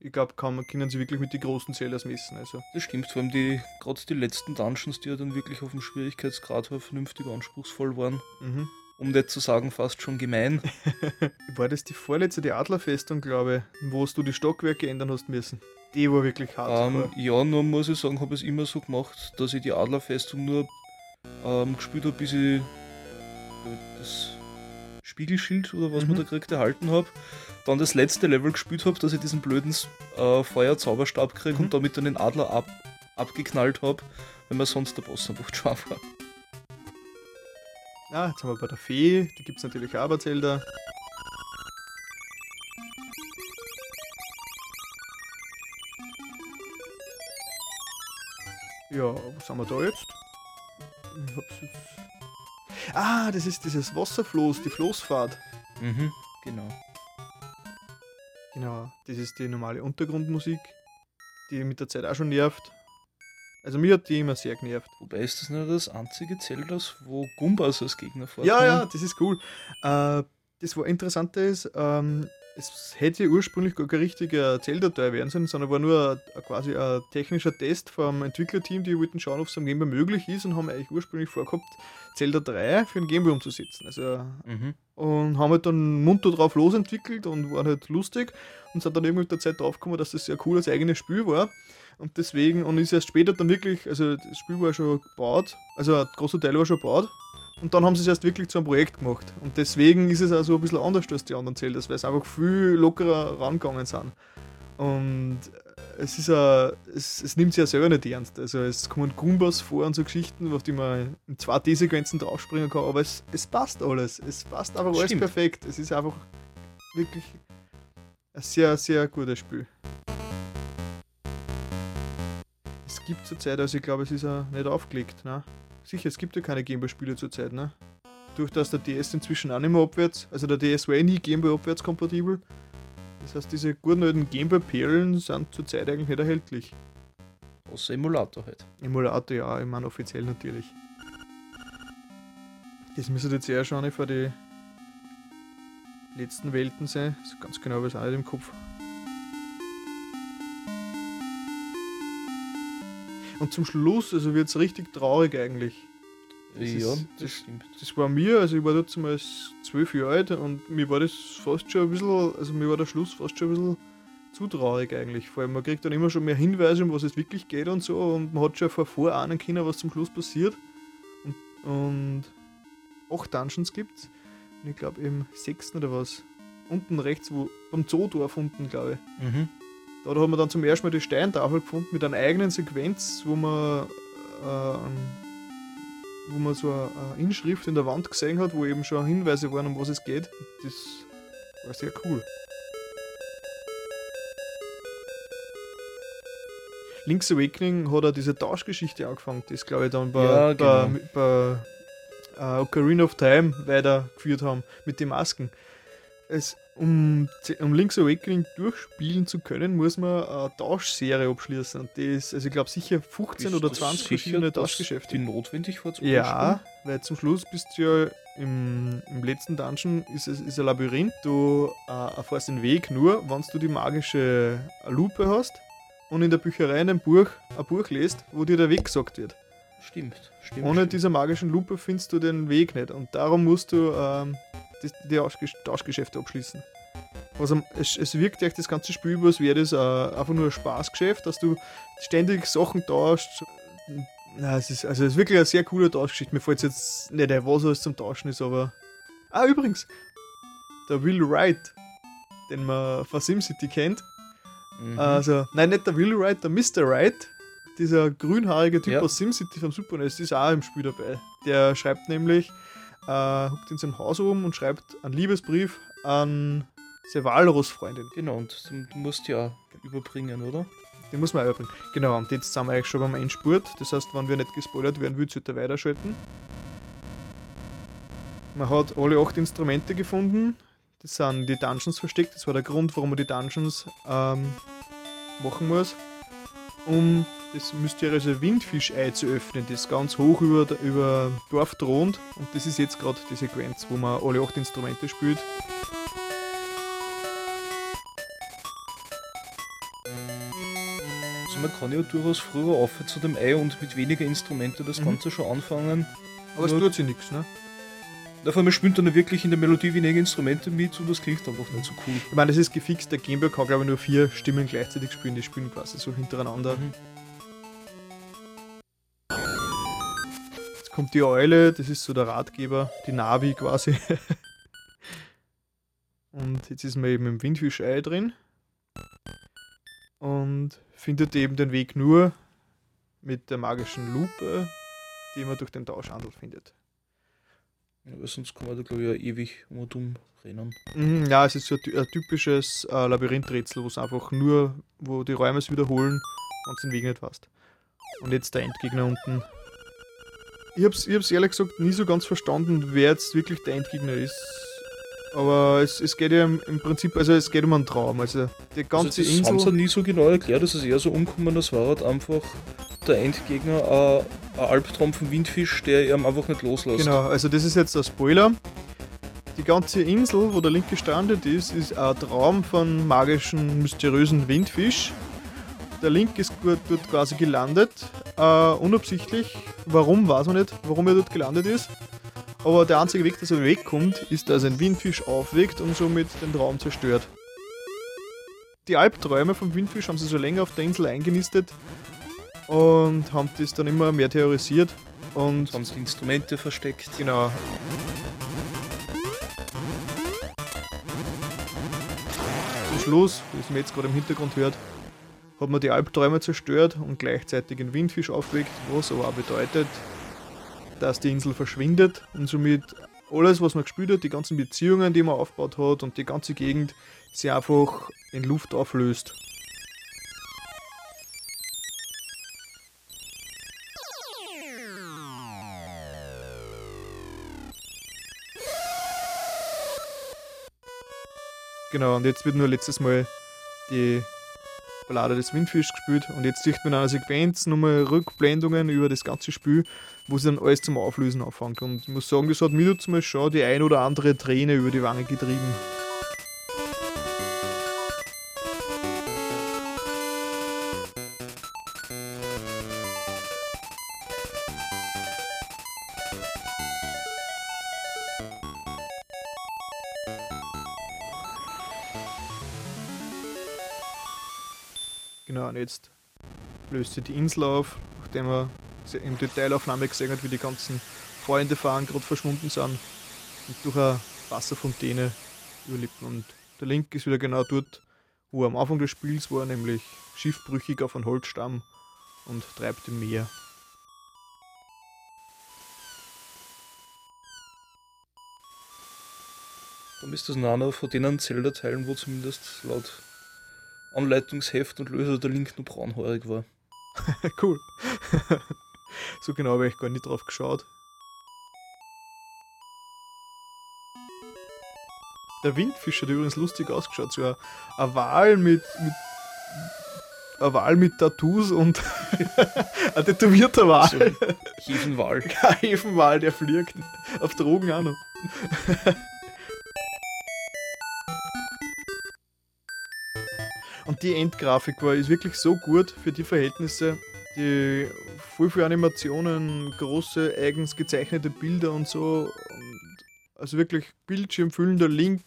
Ich glaube, man können sie wirklich mit den großen Zeldas messen. Also. Das stimmt, vor allem die, gerade die letzten Dungeons, die ja dann wirklich auf dem Schwierigkeitsgrad her vernünftig anspruchsvoll waren. Mhm. Um nicht zu sagen, fast schon gemein. War das die vorletzte, die Adlerfestung, glaube ich, wo du die Stockwerke ändern hast müssen? Die war wirklich hart. Ähm, ja, nur muss ich sagen, habe ich es immer so gemacht, dass ich die Adlerfestung nur ähm, gespielt habe, bis ich äh, das Spiegelschild oder was man Mhm. da gekriegt erhalten habe. Dann das letzte Level gespielt habe, dass ich diesen blöden äh, Feuerzauberstab kriege Mhm. und damit dann den Adler ab, abgeknallt habe, weil mir sonst der Boss einfach schwach war. Ah, jetzt haben wir bei der Fee, die gibt es natürlich auch bei Zelda. Ja, was haben wir da jetzt? ich hab's jetzt. Ah, das ist dieses Wasserfloß, die Floßfahrt. Mhm, genau. Genau, das ist die normale Untergrundmusik, die mit der Zeit auch schon nervt. Also mir hat die immer sehr genervt. Wobei ist das nicht das einzige Zeldas, wo Gumbas als Gegner vorkommen? Ja, ja, das ist cool. Äh, das, was interessanter ist, ähm, es hätte ursprünglich gar kein richtiger Zelda-Teil werden sollen, sondern war nur ein, quasi ein technischer Test vom Entwicklerteam, die wollten schauen, ob es am Gameboy möglich ist und haben eigentlich ursprünglich vorgehabt, Zelda 3 für den Gameboy umzusetzen. Also, Mhm. und haben halt dann munter drauf losentwickelt und waren halt lustig und sind dann irgendwie mit der Zeit draufgekommen, dass das sehr cool als eigenes Spiel war. Und deswegen, und ist erst später dann wirklich, also das Spiel war schon gebaut, also ein großer Teil war schon gebaut. Und dann haben sie es erst wirklich zu einem Projekt gemacht. Und deswegen ist es auch so ein bisschen anders als die anderen Zeldas, weil es einfach viel lockerer rangegangen sind. Und es ist a, es, es nimmt sich ja selber nicht ernst. Also es kommen Goombas vor und so Geschichten, auf die man in 2D-Sequenzen draufspringen kann, aber es, es passt alles. Es passt einfach alles Stimmt. perfekt. Es ist einfach wirklich ein sehr, sehr gutes Spiel. Es gibt zurzeit, also ich glaube, es ist ja nicht aufgelegt, ne? Sicher, es gibt ja keine Gameboy-Spiele zurzeit, ne? Durch das der DS inzwischen auch nicht mehr abwärts, also der DS war eh nie Gameboy abwärts kompatibel. Das heißt, diese guten alten Gameboy-Perlen sind zurzeit eigentlich nicht erhältlich. Außer Emulator halt. Emulator, ja, ich meine offiziell natürlich. Das müsste jetzt eher schon vor die letzten Welten sein. So ganz genau habe ich es auch nicht im Kopf. Und zum Schluss, also wird es richtig traurig eigentlich. Das ja, ist- das stimmt. Das war mir, also ich war dort mal zwölf Jahre alt und mir war das fast schon ein bisschen, also mir war der Schluss fast schon ein bisschen zu traurig eigentlich. Vor allem, man kriegt dann immer schon mehr Hinweise, um was es wirklich geht und so und man hat schon vor vorahnen können, was zum Schluss passiert. Und, und acht Dungeons gibt's. Und ich glaube im sechsten oder was. Unten rechts, wo, beim Zoodorf unten, glaube ich. Mhm. Da hat man dann zum ersten Mal die Steintafel gefunden mit einer eigenen Sequenz, wo man, äh, wo man so eine, Inschrift in der Wand gesehen hat, wo eben schon Hinweise waren, um was es geht. Das war sehr cool. Link's Awakening hat er diese Tauschgeschichte angefangen, das glaube ich dann bei, Ja, bei, genau. bei äh, Ocarina of Time weitergeführt haben mit den Masken. Es, um, um Link's Awakening durchspielen zu können, muss man eine Tauschserie abschließen. Und die ist, also ich glaube sicher 15 Bist oder du 20 sicher, verschiedene Tauschgeschäfte. Die notwendig war zum Ja, weil zum Schluss bist du ja im, im letzten Dungeon ist es ist ein Labyrinth. Du äh, erfährst den Weg nur, wenn du die magische Lupe hast und in der Bücherei in einem Buch ein Buch liest, wo dir der Weg gesagt wird. Stimmt, stimmt. Ohne stimmt. dieser magischen Lupe findest du den Weg nicht und darum musst du ähm, das, die Tauschgesch- Tauschgeschäfte abschließen. Also es, es wirkt echt das ganze Spiel über, als wäre das äh, einfach nur ein Spaßgeschäft, dass du ständig Sachen tauscht. Na, es ist, also es ist wirklich eine sehr coole Tauschgeschichte. Mir fällt jetzt nicht ein, was alles zum Tauschen ist, aber. Ah, übrigens, der Will Wright, den man von SimCity kennt. Mhm. Also, nein, nicht der Will Wright, der Mr. Wright. Dieser grünhaarige Typ Ja. aus SimCity vom Super NES ist auch im Spiel dabei. Der schreibt nämlich, äh, huckt in seinem Haus oben und schreibt einen Liebesbrief an seine Walrus-Freundin. Genau, und du musst ja überbringen, oder? Den muss man auch übrigens. Genau, und jetzt sind wir eigentlich schon beim Endspurt. Das heißt, wenn wir nicht gespoilert werden, würde ich weiterschalten. Man hat alle acht Instrumente gefunden. Das sind die Dungeons versteckt. Das war der Grund, warum man die Dungeons ähm, machen muss. Um das mysteriöse Windfischei zu öffnen, das ganz hoch über, über Dorf thront. Und das ist jetzt gerade die Sequenz, wo man alle acht Instrumente spielt. Also man kann ja durchaus früher auf zu dem Ei und mit weniger Instrumente das Mhm. Ganze schon anfangen. Aber es tut sich nichts, ne? Davon man spielt dann wirklich in der Melodie weniger Instrumente mit und das klingt einfach nicht so cool. Ich meine, das ist gefixt. Der Gameboy kann, glaube ich, nur vier Stimmen gleichzeitig spielen. Die spielen quasi so hintereinander. Mhm. Kommt die Eule, das ist so der Ratgeber, die Navi quasi. Und jetzt ist man eben im Windfischei drin. Und findet eben den Weg nur mit der magischen Lupe, die man durch den Tauschhandel findet. Ja, weil sonst kann man da glaube ich ja ewig um rennen. Mhm, ja, es ist so ein ty- ein typisches äh, Labyrinthrätsel, wo es einfach nur, wo die Räume es wiederholen und den Weg nicht hast. Und jetzt der Endgegner unten. Ich hab's, ich hab's ehrlich gesagt nie so ganz verstanden, wer jetzt wirklich der Endgegner ist. Aber es, es geht ja im, im Prinzip, also es geht um einen Traum. Also die ganze also das haben sie Insel. nie so genau erklärt, das ist eher so umgekommen, das war halt einfach der Endgegner, äh, ein Albtraum vom Windfisch, der ihm einfach nicht loslässt. Genau, also das ist jetzt der Spoiler. Die ganze Insel, wo der Link gestrandet ist, ist ein Traum von magischen, mysteriösen Windfisch. Der Link ist dort quasi gelandet, äh, unabsichtlich. Warum, weiß man nicht, warum er dort gelandet ist. Aber der einzige Weg, dass er wegkommt, ist, dass ein Windfisch aufweckt und somit den Traum zerstört. Die Albträume vom Windfisch haben sie so länger auf der Insel eingenistet und haben das dann immer mehr terrorisiert. Und Haben sie die Instrumente versteckt. Genau. Zum Schluss, wie es man jetzt gerade im Hintergrund hört, hat man die Albträume zerstört und gleichzeitig einen Windfisch aufgeweckt, was aber auch bedeutet, dass die Insel verschwindet und somit alles, was man gespielt hat, die ganzen Beziehungen, die man aufgebaut hat und die ganze Gegend, sich einfach in Luft auflöst. Genau, und jetzt wird nur letztes Mal die Ballade des Windfisch gespielt und jetzt sieht man in einer Sequenz nochmal Rückblendungen über das ganze Spiel, wo sie dann alles zum Auflösen anfängt. Und ich muss sagen, das hat mir jetzt mal schon die ein oder andere Träne über die Wange getrieben. Löst sie die Insel auf, nachdem er in Detailaufnahme gesehen hat, wie die ganzen Freunde fahren gerade verschwunden sind und durch eine Wasserfontäne überlebt. Und der Link ist wieder genau dort, wo er am Anfang des Spiels war, nämlich schiffbrüchig auf einem Holzstamm und treibt im Meer. Dann ist das einer von denen Zelda-Teilen, wo zumindest laut Anleitungsheft und Löser der Link nur braunhaarig war. cool. so genau habe ich gar nicht drauf geschaut. Der Windfisch hat übrigens lustig ausgeschaut. So ein, ein Wal mit, mit ein Wal mit Tattoos und ein tätowierter Wal. So ein Hefenwal. Ein Hefenwal, der fliegt. Auf Drogen auch noch. Und die Endgrafik war ist wirklich so gut für die Verhältnisse. Die voll viele Animationen, große eigens gezeichnete Bilder und so. Und also wirklich bildschirmfüllender Link.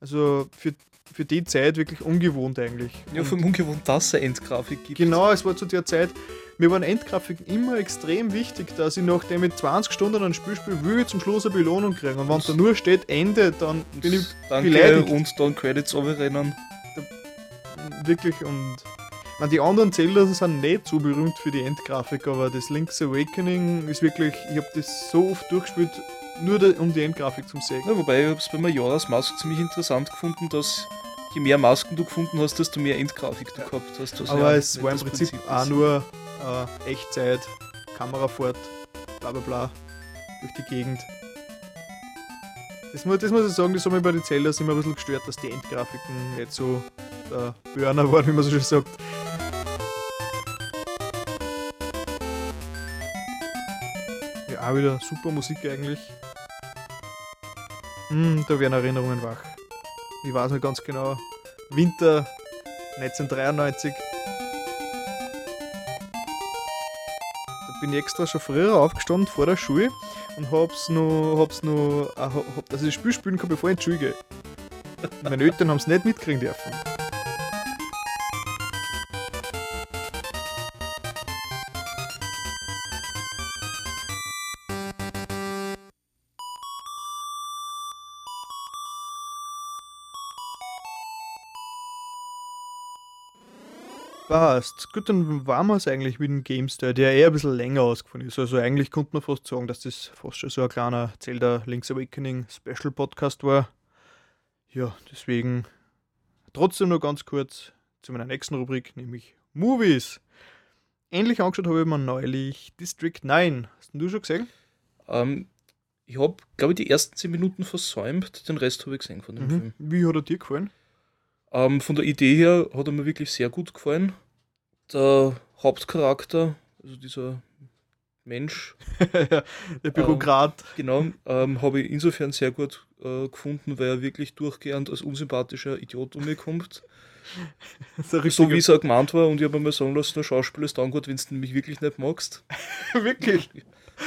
Also für, für die Zeit wirklich ungewohnt eigentlich. Ja, Und- vom ungewohnt, dass es eine Endgrafik gibt. Genau, es war zu der Zeit, mir waren Endgrafiken immer extrem wichtig, dass ich nachdem ich 20 Stunden ein Spiel spiele, will ich zum Schluss eine Belohnung kriegen. Und wenn da nur steht Ende, dann bin ich Danke beleidigt. und dann Credits runterrennen. Wirklich und meine, die anderen Zelda sind nicht so berühmt für die Endgrafik, aber das Link's Awakening ist wirklich, ich habe das so oft durchgespielt, nur da, um die Endgrafik zu sehen. Ja, wobei ich habe es bei Majora's Mask ziemlich interessant gefunden, dass je mehr Masken du gefunden hast, desto mehr Endgrafik du gehabt hast. Also aber ja, es war im Prinzip Prinzip auch nur äh, Echtzeit, Kamerafahrt, bla bla bla, durch die Gegend. Das, das muss ich sagen, das hat mich bei den Zeldas immer ein bisschen gestört, dass die Endgrafiken nicht so der Burner waren, wie man so schön sagt. Ja, auch wieder super Musik eigentlich. Hm, da werden Erinnerungen wach. Ich weiß nicht ganz genau. Winter 1993. Da bin ich extra schon früher aufgestanden vor der Schule und hab's noch, hab's noch, äh, hab, dass ich das Spiel spielen kann, bevor ich in die Schule gehe. Meine Eltern haben es nicht mitkriegen dürfen. Passt. Gut, dann waren wir es eigentlich mit dem GameStar, der eher ein bisschen länger ausgefallen ist. Also eigentlich konnte man fast sagen, dass das fast schon so ein kleiner Zelda Link's Awakening Special Podcast war. Ja, deswegen trotzdem nur ganz kurz zu meiner nächsten Rubrik, nämlich Movies. Ähnlich angeschaut habe ich mir neulich District 9. Hast du schon gesehen? Ähm, ich habe, glaube ich, die ersten 10 Minuten versäumt, den Rest habe ich gesehen von dem Film. Wie hat er dir gefallen? Ähm, von der Idee her hat er mir wirklich sehr gut gefallen. Der Hauptcharakter, also dieser Mensch, Der Bürokrat. genau, ähm, habe ich insofern sehr gut äh, gefunden, weil er wirklich durchgehend als unsympathischer Idiot um mich kommt. so, wie es auch gemeint war und ich habe mir sagen lassen, der Schauspieler ist dann gut, wenn du mich wirklich nicht magst. wirklich.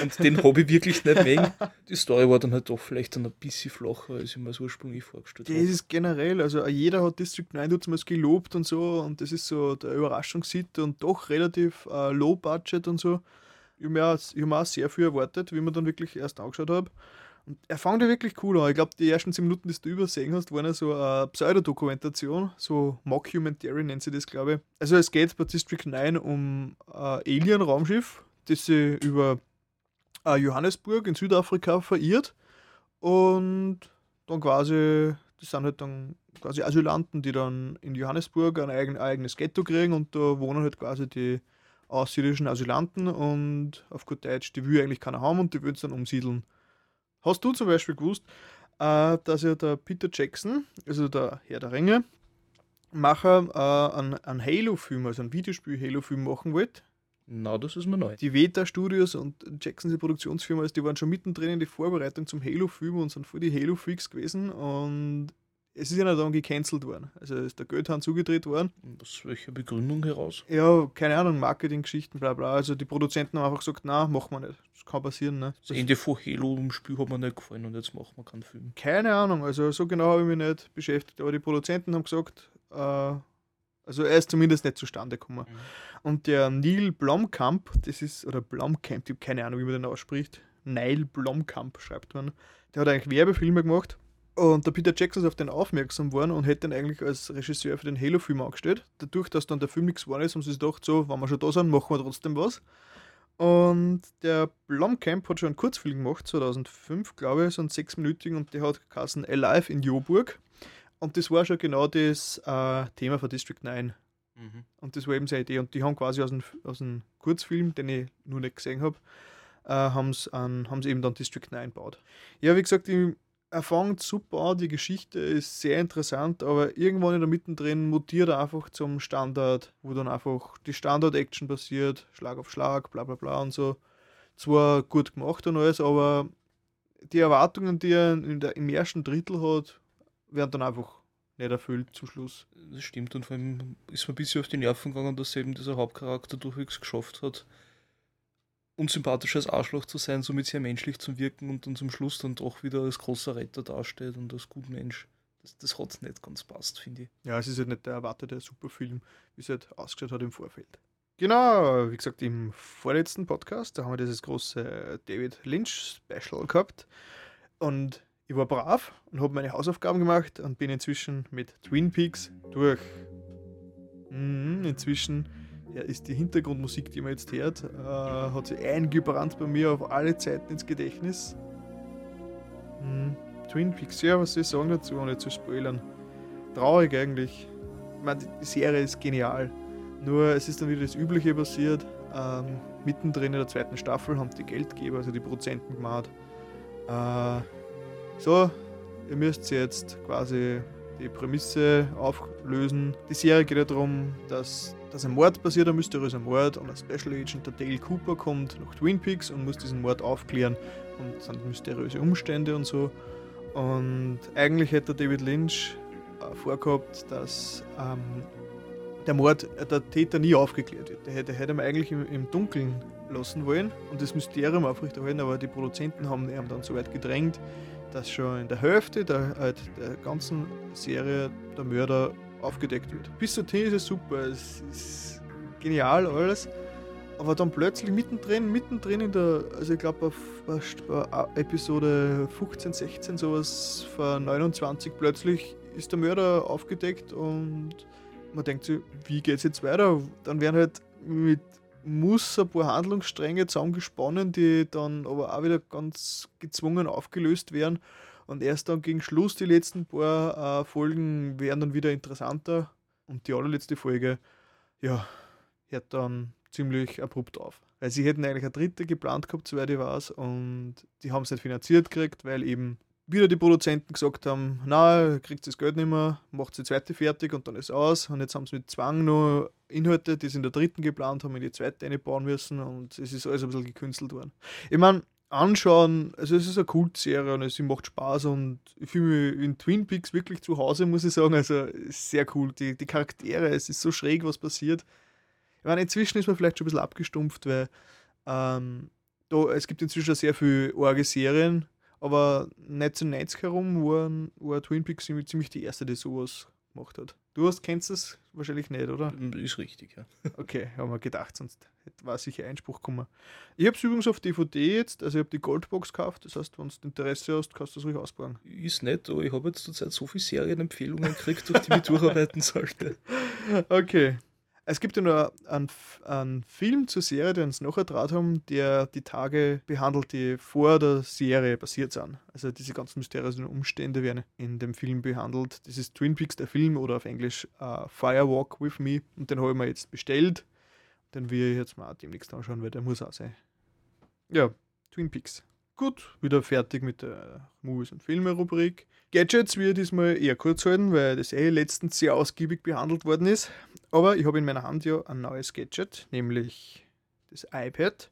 Und den habe ich wirklich nicht mögen. Die Story war dann halt doch vielleicht dann ein bisschen flacher, als ich mir das ursprünglich vorgestellt Das habe. ist generell, also jeder hat District 9 damals gelobt und so und das ist so der Überraschungshit und doch relativ äh, low budget und so. Ich habe mir, auch- ich hab mir auch sehr viel erwartet, wie man dann wirklich erst angeschaut habe. Und er fängt ja wirklich cool an. Ich glaube, die ersten 10 Minuten, die du übersehen hast, waren ja so eine Pseudodokumentation, so Mockumentary nennt sie das, glaube ich. Also es geht bei District 9 um ein Alien-Raumschiff, das sie über äh, Johannesburg in Südafrika verirrt und dann quasi, das sind halt dann quasi Asylanten, die dann in Johannesburg ein, eigen, ein eigenes Ghetto kriegen und da wohnen halt quasi die außerirdischen Asylanten und auf gut Deutsch, die will eigentlich keiner haben und die will es dann umsiedeln. Hast du zum Beispiel gewusst, äh, dass ja der Peter Jackson, also der Herr der Ringe, Macher äh, einen, einen Halo-Film, also einen Videospiel-Halo-Film machen wollte? Na, das ist mir neu. Die Veta Studios und Jackson, die Produktionsfirma, also die waren schon mittendrin in die Vorbereitung zum Halo-Film und sind voll die Halo-Freaks gewesen und es ist ja dann gecancelt worden. Also ist der Geldhahn zugedreht worden. Aus welcher Begründung heraus? Ja, keine Ahnung, Marketinggeschichten, bla bla. Also die Produzenten haben einfach gesagt, na, machen wir nicht. Das kann passieren, ne? Das Ende von Halo im Spiel hat mir nicht gefallen und jetzt machen wir keinen Film. Keine Ahnung, also so genau habe ich mich nicht beschäftigt. Aber die Produzenten haben gesagt, äh, also er ist zumindest nicht zustande gekommen. Und der Neil Blomkamp, das ist, oder Blomkamp, ich habe keine Ahnung, wie man den ausspricht. Neil Blomkamp schreibt man. Der hat eigentlich Werbefilme gemacht. Und der Peter Jackson ist auf den aufmerksam geworden und hätte ihn eigentlich als Regisseur für den Halo-Film angestellt. Dadurch, dass dann der Film nichts geworden ist, haben sie sich gedacht, so, wenn wir schon da sind, machen wir trotzdem was. Und der Blomkamp hat schon einen Kurzfilm gemacht, 2005, glaube ich, so einen sechsminütigen, und der hat geheißen Alive in Joburg. Und das war schon genau das äh, Thema von District 9. Mhm. Und das war eben seine Idee. Und die haben quasi aus dem, aus dem Kurzfilm, den ich nur nicht gesehen habe, äh, haben sie eben dann District 9 gebaut. Ja, wie gesagt, ich, er fängt super an, die Geschichte ist sehr interessant, aber irgendwann in der Mittendrin mutiert er einfach zum Standard, wo dann einfach die Standard-Action passiert, Schlag auf Schlag, bla bla bla und so. Zwar gut gemacht und alles, aber die Erwartungen, die er im ersten Drittel hat, werden dann einfach nicht erfüllt zum Schluss. Das stimmt und vor allem ist mir ein bisschen auf die Nerven gegangen, dass eben dieser Hauptcharakter durchwegs geschafft hat, unsympathisches Arschloch zu sein, somit sehr menschlich zu wirken und dann zum Schluss dann doch wieder als großer Retter dasteht und als gut Mensch. Das, das hat nicht ganz passt, finde ich. Ja, es ist halt nicht der erwartete Superfilm, wie es halt ausgeschaut hat im Vorfeld. Genau, wie gesagt, im vorletzten Podcast, da haben wir dieses große David Lynch Special gehabt. Und ich war brav und habe meine Hausaufgaben gemacht und bin inzwischen mit Twin Peaks durch. Mhm, inzwischen ja, ist die Hintergrundmusik, die man jetzt hört, äh, hat sich eingebrannt bei mir auf alle Zeiten ins Gedächtnis. Mhm. Twin Peaks, ja, was soll ich sagen dazu, ohne zu spoilern? Traurig eigentlich. Ich meine, die Serie ist genial. Nur es ist dann wieder das Übliche passiert. Ähm, mittendrin in der zweiten Staffel haben die Geldgeber, also die Produzenten gemacht. Äh, so, ihr müsst jetzt quasi die Prämisse auflösen. Die Serie geht ja darum, dass, dass ein Mord passiert, ein mysteriöser Mord, und ein Special Agent, der Dale Cooper, kommt nach Twin Peaks und muss diesen Mord aufklären. Und es sind mysteriöse Umstände und so. Und eigentlich hätte David Lynch äh, vorgehabt, dass ähm, der Mord, äh, der Täter nie aufgeklärt wird. Der hätte, hätte man eigentlich im, im Dunkeln lassen wollen und das Mysterium aufrechterhalten, aber die Produzenten haben ihn dann so weit gedrängt, dass schon in der Hälfte der, äh, der ganzen Serie der Mörder aufgedeckt wird. Bis dorthin ist es super, es ist genial alles, aber dann plötzlich mittendrin, mittendrin in der, also ich glaube auf auf Episode 15, 16, sowas von 29, plötzlich ist der Mörder aufgedeckt und man denkt sich, wie geht's jetzt weiter? Dann werden halt mit Muss ein paar Handlungsstränge zusammengesponnen, die dann aber auch wieder ganz gezwungen aufgelöst werden. Und erst dann gegen Schluss, die letzten paar äh, Folgen, werden dann wieder interessanter. Und die allerletzte Folge, ja, hört dann ziemlich abrupt auf. Weil sie hätten eigentlich eine dritte geplant gehabt, soweit ich weiß, und die haben es nicht finanziert gekriegt, weil eben wieder die Produzenten gesagt haben, na, kriegt das Geld nicht mehr, macht die zweite fertig und dann ist aus. Und jetzt haben sie mit Zwang noch Inhalte, die sie in der dritten geplant haben, in die zweite einbauen müssen und es ist alles ein bisschen gekünstelt worden. Ich meine, anschauen, also es ist eine Kultserie und es macht Spaß und ich fühle mich in Twin Peaks wirklich zu Hause, muss ich sagen. Also sehr cool. Die, die Charaktere, es ist so schräg, was passiert. Ich meine, inzwischen ist man vielleicht schon ein bisschen abgestumpft, weil ähm, da, es gibt inzwischen sehr viele arge Serien, aber 1990 herum war, war Twin Peaks ziemlich, die erste, die sowas gemacht hat. Du hast, kennst das wahrscheinlich nicht, oder? Ist richtig, ja. Okay, haben wir gedacht, sonst hätte- war sicher Einspruch gekommen. Ich habe es übrigens auf DVD jetzt, also ich habe die Goldbox gekauft, das heißt, wenn du Interesse hast, kannst du das ruhig ausbauen. Ist nett, aber ich habe jetzt zurzeit so viele Serienempfehlungen gekriegt, durch die ich durcharbeiten sollte. Okay. Es gibt ja noch einen, einen Film zur Serie, den sie nachher draht haben, der die Tage behandelt, die vor der Serie passiert sind. Also diese ganzen mysteriösen Umstände werden in dem Film behandelt. Das ist Twin Peaks, der Film, oder auf Englisch uh, Firewalk with Me. Und den habe ich mir jetzt bestellt. Den will ich jetzt mal demnächst anschauen, weil der muss auch sein. Ja, Twin Peaks. Gut, wieder fertig mit der Movies- und Filme-Rubrik. Gadgets ich diesmal eher kurz halten, weil das eh letztens sehr ausgiebig behandelt worden ist. Aber ich habe in meiner Hand ja ein neues Gadget, nämlich das iPad.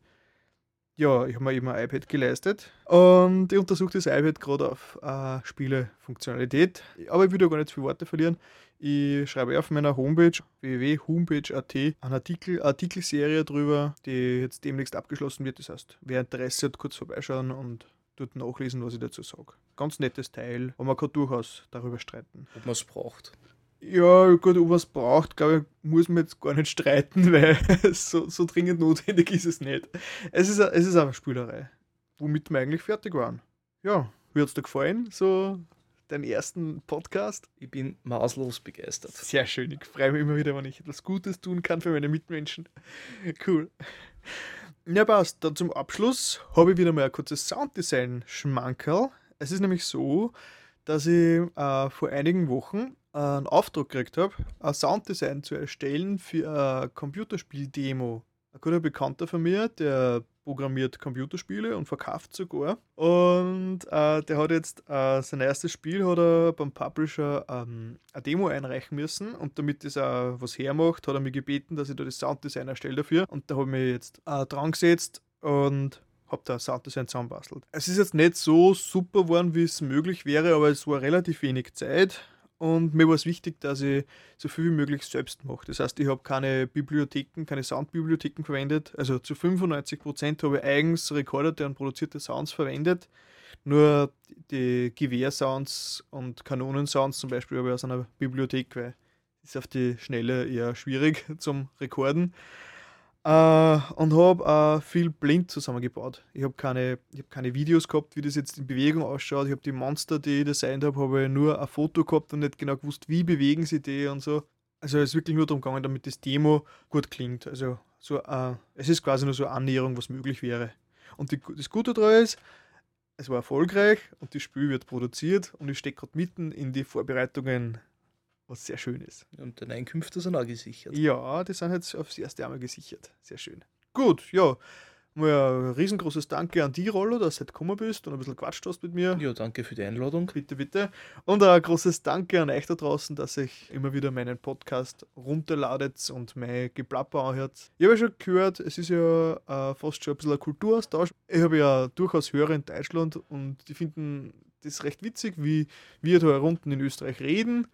Ja, ich habe mir eben ein iPad geleistet und ich untersuche das iPad gerade auf äh, Spielefunktionalität. Aber ich will da gar nicht viel Worte verlieren. Ich schreibe auf meiner Homepage www.homepage.at einen Artikel, Artikelserie drüber, die jetzt demnächst abgeschlossen wird. Das heißt, wer Interesse hat, kurz vorbeischauen und dort nachlesen, was ich dazu sage. Ganz nettes Teil, aber man kann durchaus darüber streiten. Ob man es braucht. Ja, gut, ob man es braucht, glaube ich, muss man jetzt gar nicht streiten, weil so, so dringend notwendig ist es nicht. Es ist, es ist eine Spielerei, womit wir eigentlich fertig waren. Ja, wie hat es dir gefallen, so dein ersten Podcast? Ich bin maßlos begeistert. Sehr schön, ich freue mich immer wieder, wenn ich etwas Gutes tun kann für meine Mitmenschen. Cool. Ja, passt. Dann zum Abschluss habe ich wieder mal ein kurzes Sounddesign-Schmankerl. Es ist nämlich so, dass ich äh, vor einigen Wochen einen Auftrag gekriegt habe, ein Sounddesign zu erstellen für eine Computerspiel-Demo. Ein guter Bekannter von mir, der programmiert Computerspiele und verkauft sogar. Und äh, der hat jetzt äh, sein erstes Spiel hat er beim Publisher ähm, eine Demo einreichen müssen und damit das auch was hermacht, hat er mich gebeten, dass ich da das Sounddesign erstelle dafür. Und da habe ich mich jetzt äh, dran gesetzt und habe da Sounddesign zusammenbastelt. Es ist jetzt nicht so super geworden, wie es möglich wäre, aber es war relativ wenig Zeit. Und mir war es wichtig, dass ich so viel wie möglich selbst mache. Das heißt, ich habe keine Bibliotheken, keine Soundbibliotheken verwendet. Also zu 95% habe ich eigens rekordete und produzierte Sounds verwendet. Nur die Gewehrsounds und Kanonensounds zum Beispiel habe ich aus einer Bibliothek, weil ist auf die Schnelle eher schwierig zum Rekorden. Äh, und habe äh, viel blind zusammengebaut. Ich habe keine, hab keine Videos gehabt, wie das jetzt in Bewegung ausschaut. Ich habe die Monster, die ich designt habe, habe nur ein Foto gehabt und nicht genau gewusst, wie bewegen sie die und so. Also es ist wirklich nur darum gegangen, damit das Demo gut klingt. Also so, äh, es ist quasi nur so eine Annäherung, was möglich wäre. Und die, das Gute daran ist, es war erfolgreich und das Spiel wird produziert und ich stecke gerade mitten in die Vorbereitungen, was sehr schön ist. Und deine Einkünfte sind auch gesichert. Ja, die sind jetzt aufs erste Einmal gesichert. Sehr schön. Gut, ja. Mal ein riesengroßes Danke an die Rollo, dass du heute gekommen bist und ein bisschen quatscht hast mit mir. Ja, danke für die Einladung. Bitte, bitte. Und ein großes Danke an euch da draußen, dass ihr immer wieder meinen Podcast runterladet und mein Geplapper anhört. Ich habe ja schon gehört, es ist ja äh, fast schon ein bisschen ein Kulturaustausch. Ich habe ja durchaus Hörer in Deutschland und die finden das recht witzig, wie wir da unten in Österreich reden.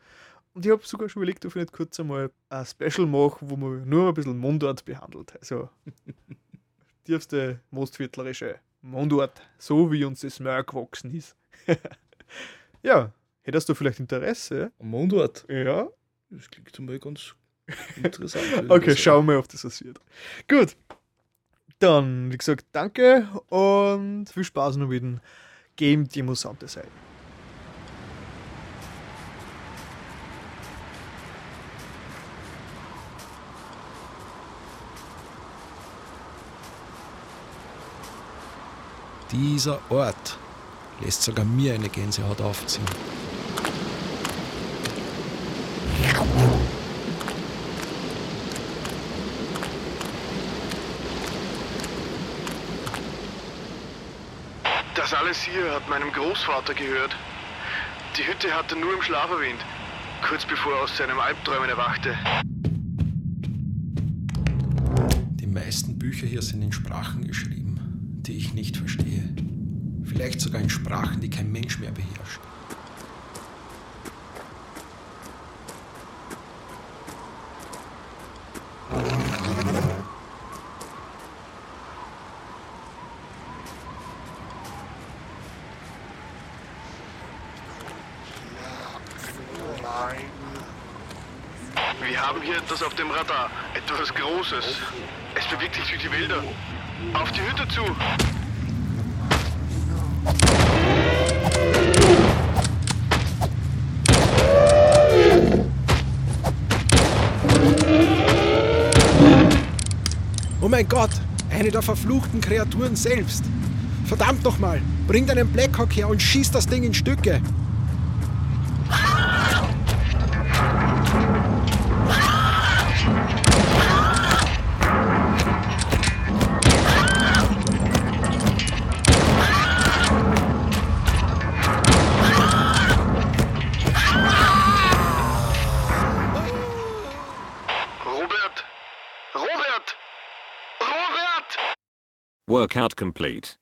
Und ich habe sogar schon überlegt, ob ich nicht kurz einmal ein Special mache, wo man nur ein bisschen Mundart behandelt. Also tiefste Mostviertlerische Mundart, so wie uns das Meer gewachsen ist. ja, hättest du vielleicht Interesse? Am Mundort. Ja. Das klingt einmal ganz interessant. Okay, schauen wir, ob das was wird. Gut. Dann, wie gesagt, danke und viel Spaß noch mit dem Game Demo Sound Design. Dieser Ort lässt sogar mir eine Gänsehaut aufziehen. Das alles hier hat meinem Großvater gehört. Die Hütte hat er nur im Schlaf erwähnt, kurz bevor er aus seinem Albträumen erwachte. Die meisten Bücher hier sind in Sprachen geschrieben die ich nicht verstehe. Vielleicht sogar in Sprachen, die kein Mensch mehr beherrscht. Wir haben hier etwas auf dem Radar. Etwas Großes. Es bewegt sich durch die Wälder. Auf die Hütte zu. Oh mein Gott, eine der verfluchten Kreaturen selbst. Verdammt nochmal, bring deinen Blackhawk her und schieß das Ding in Stücke. Not complete.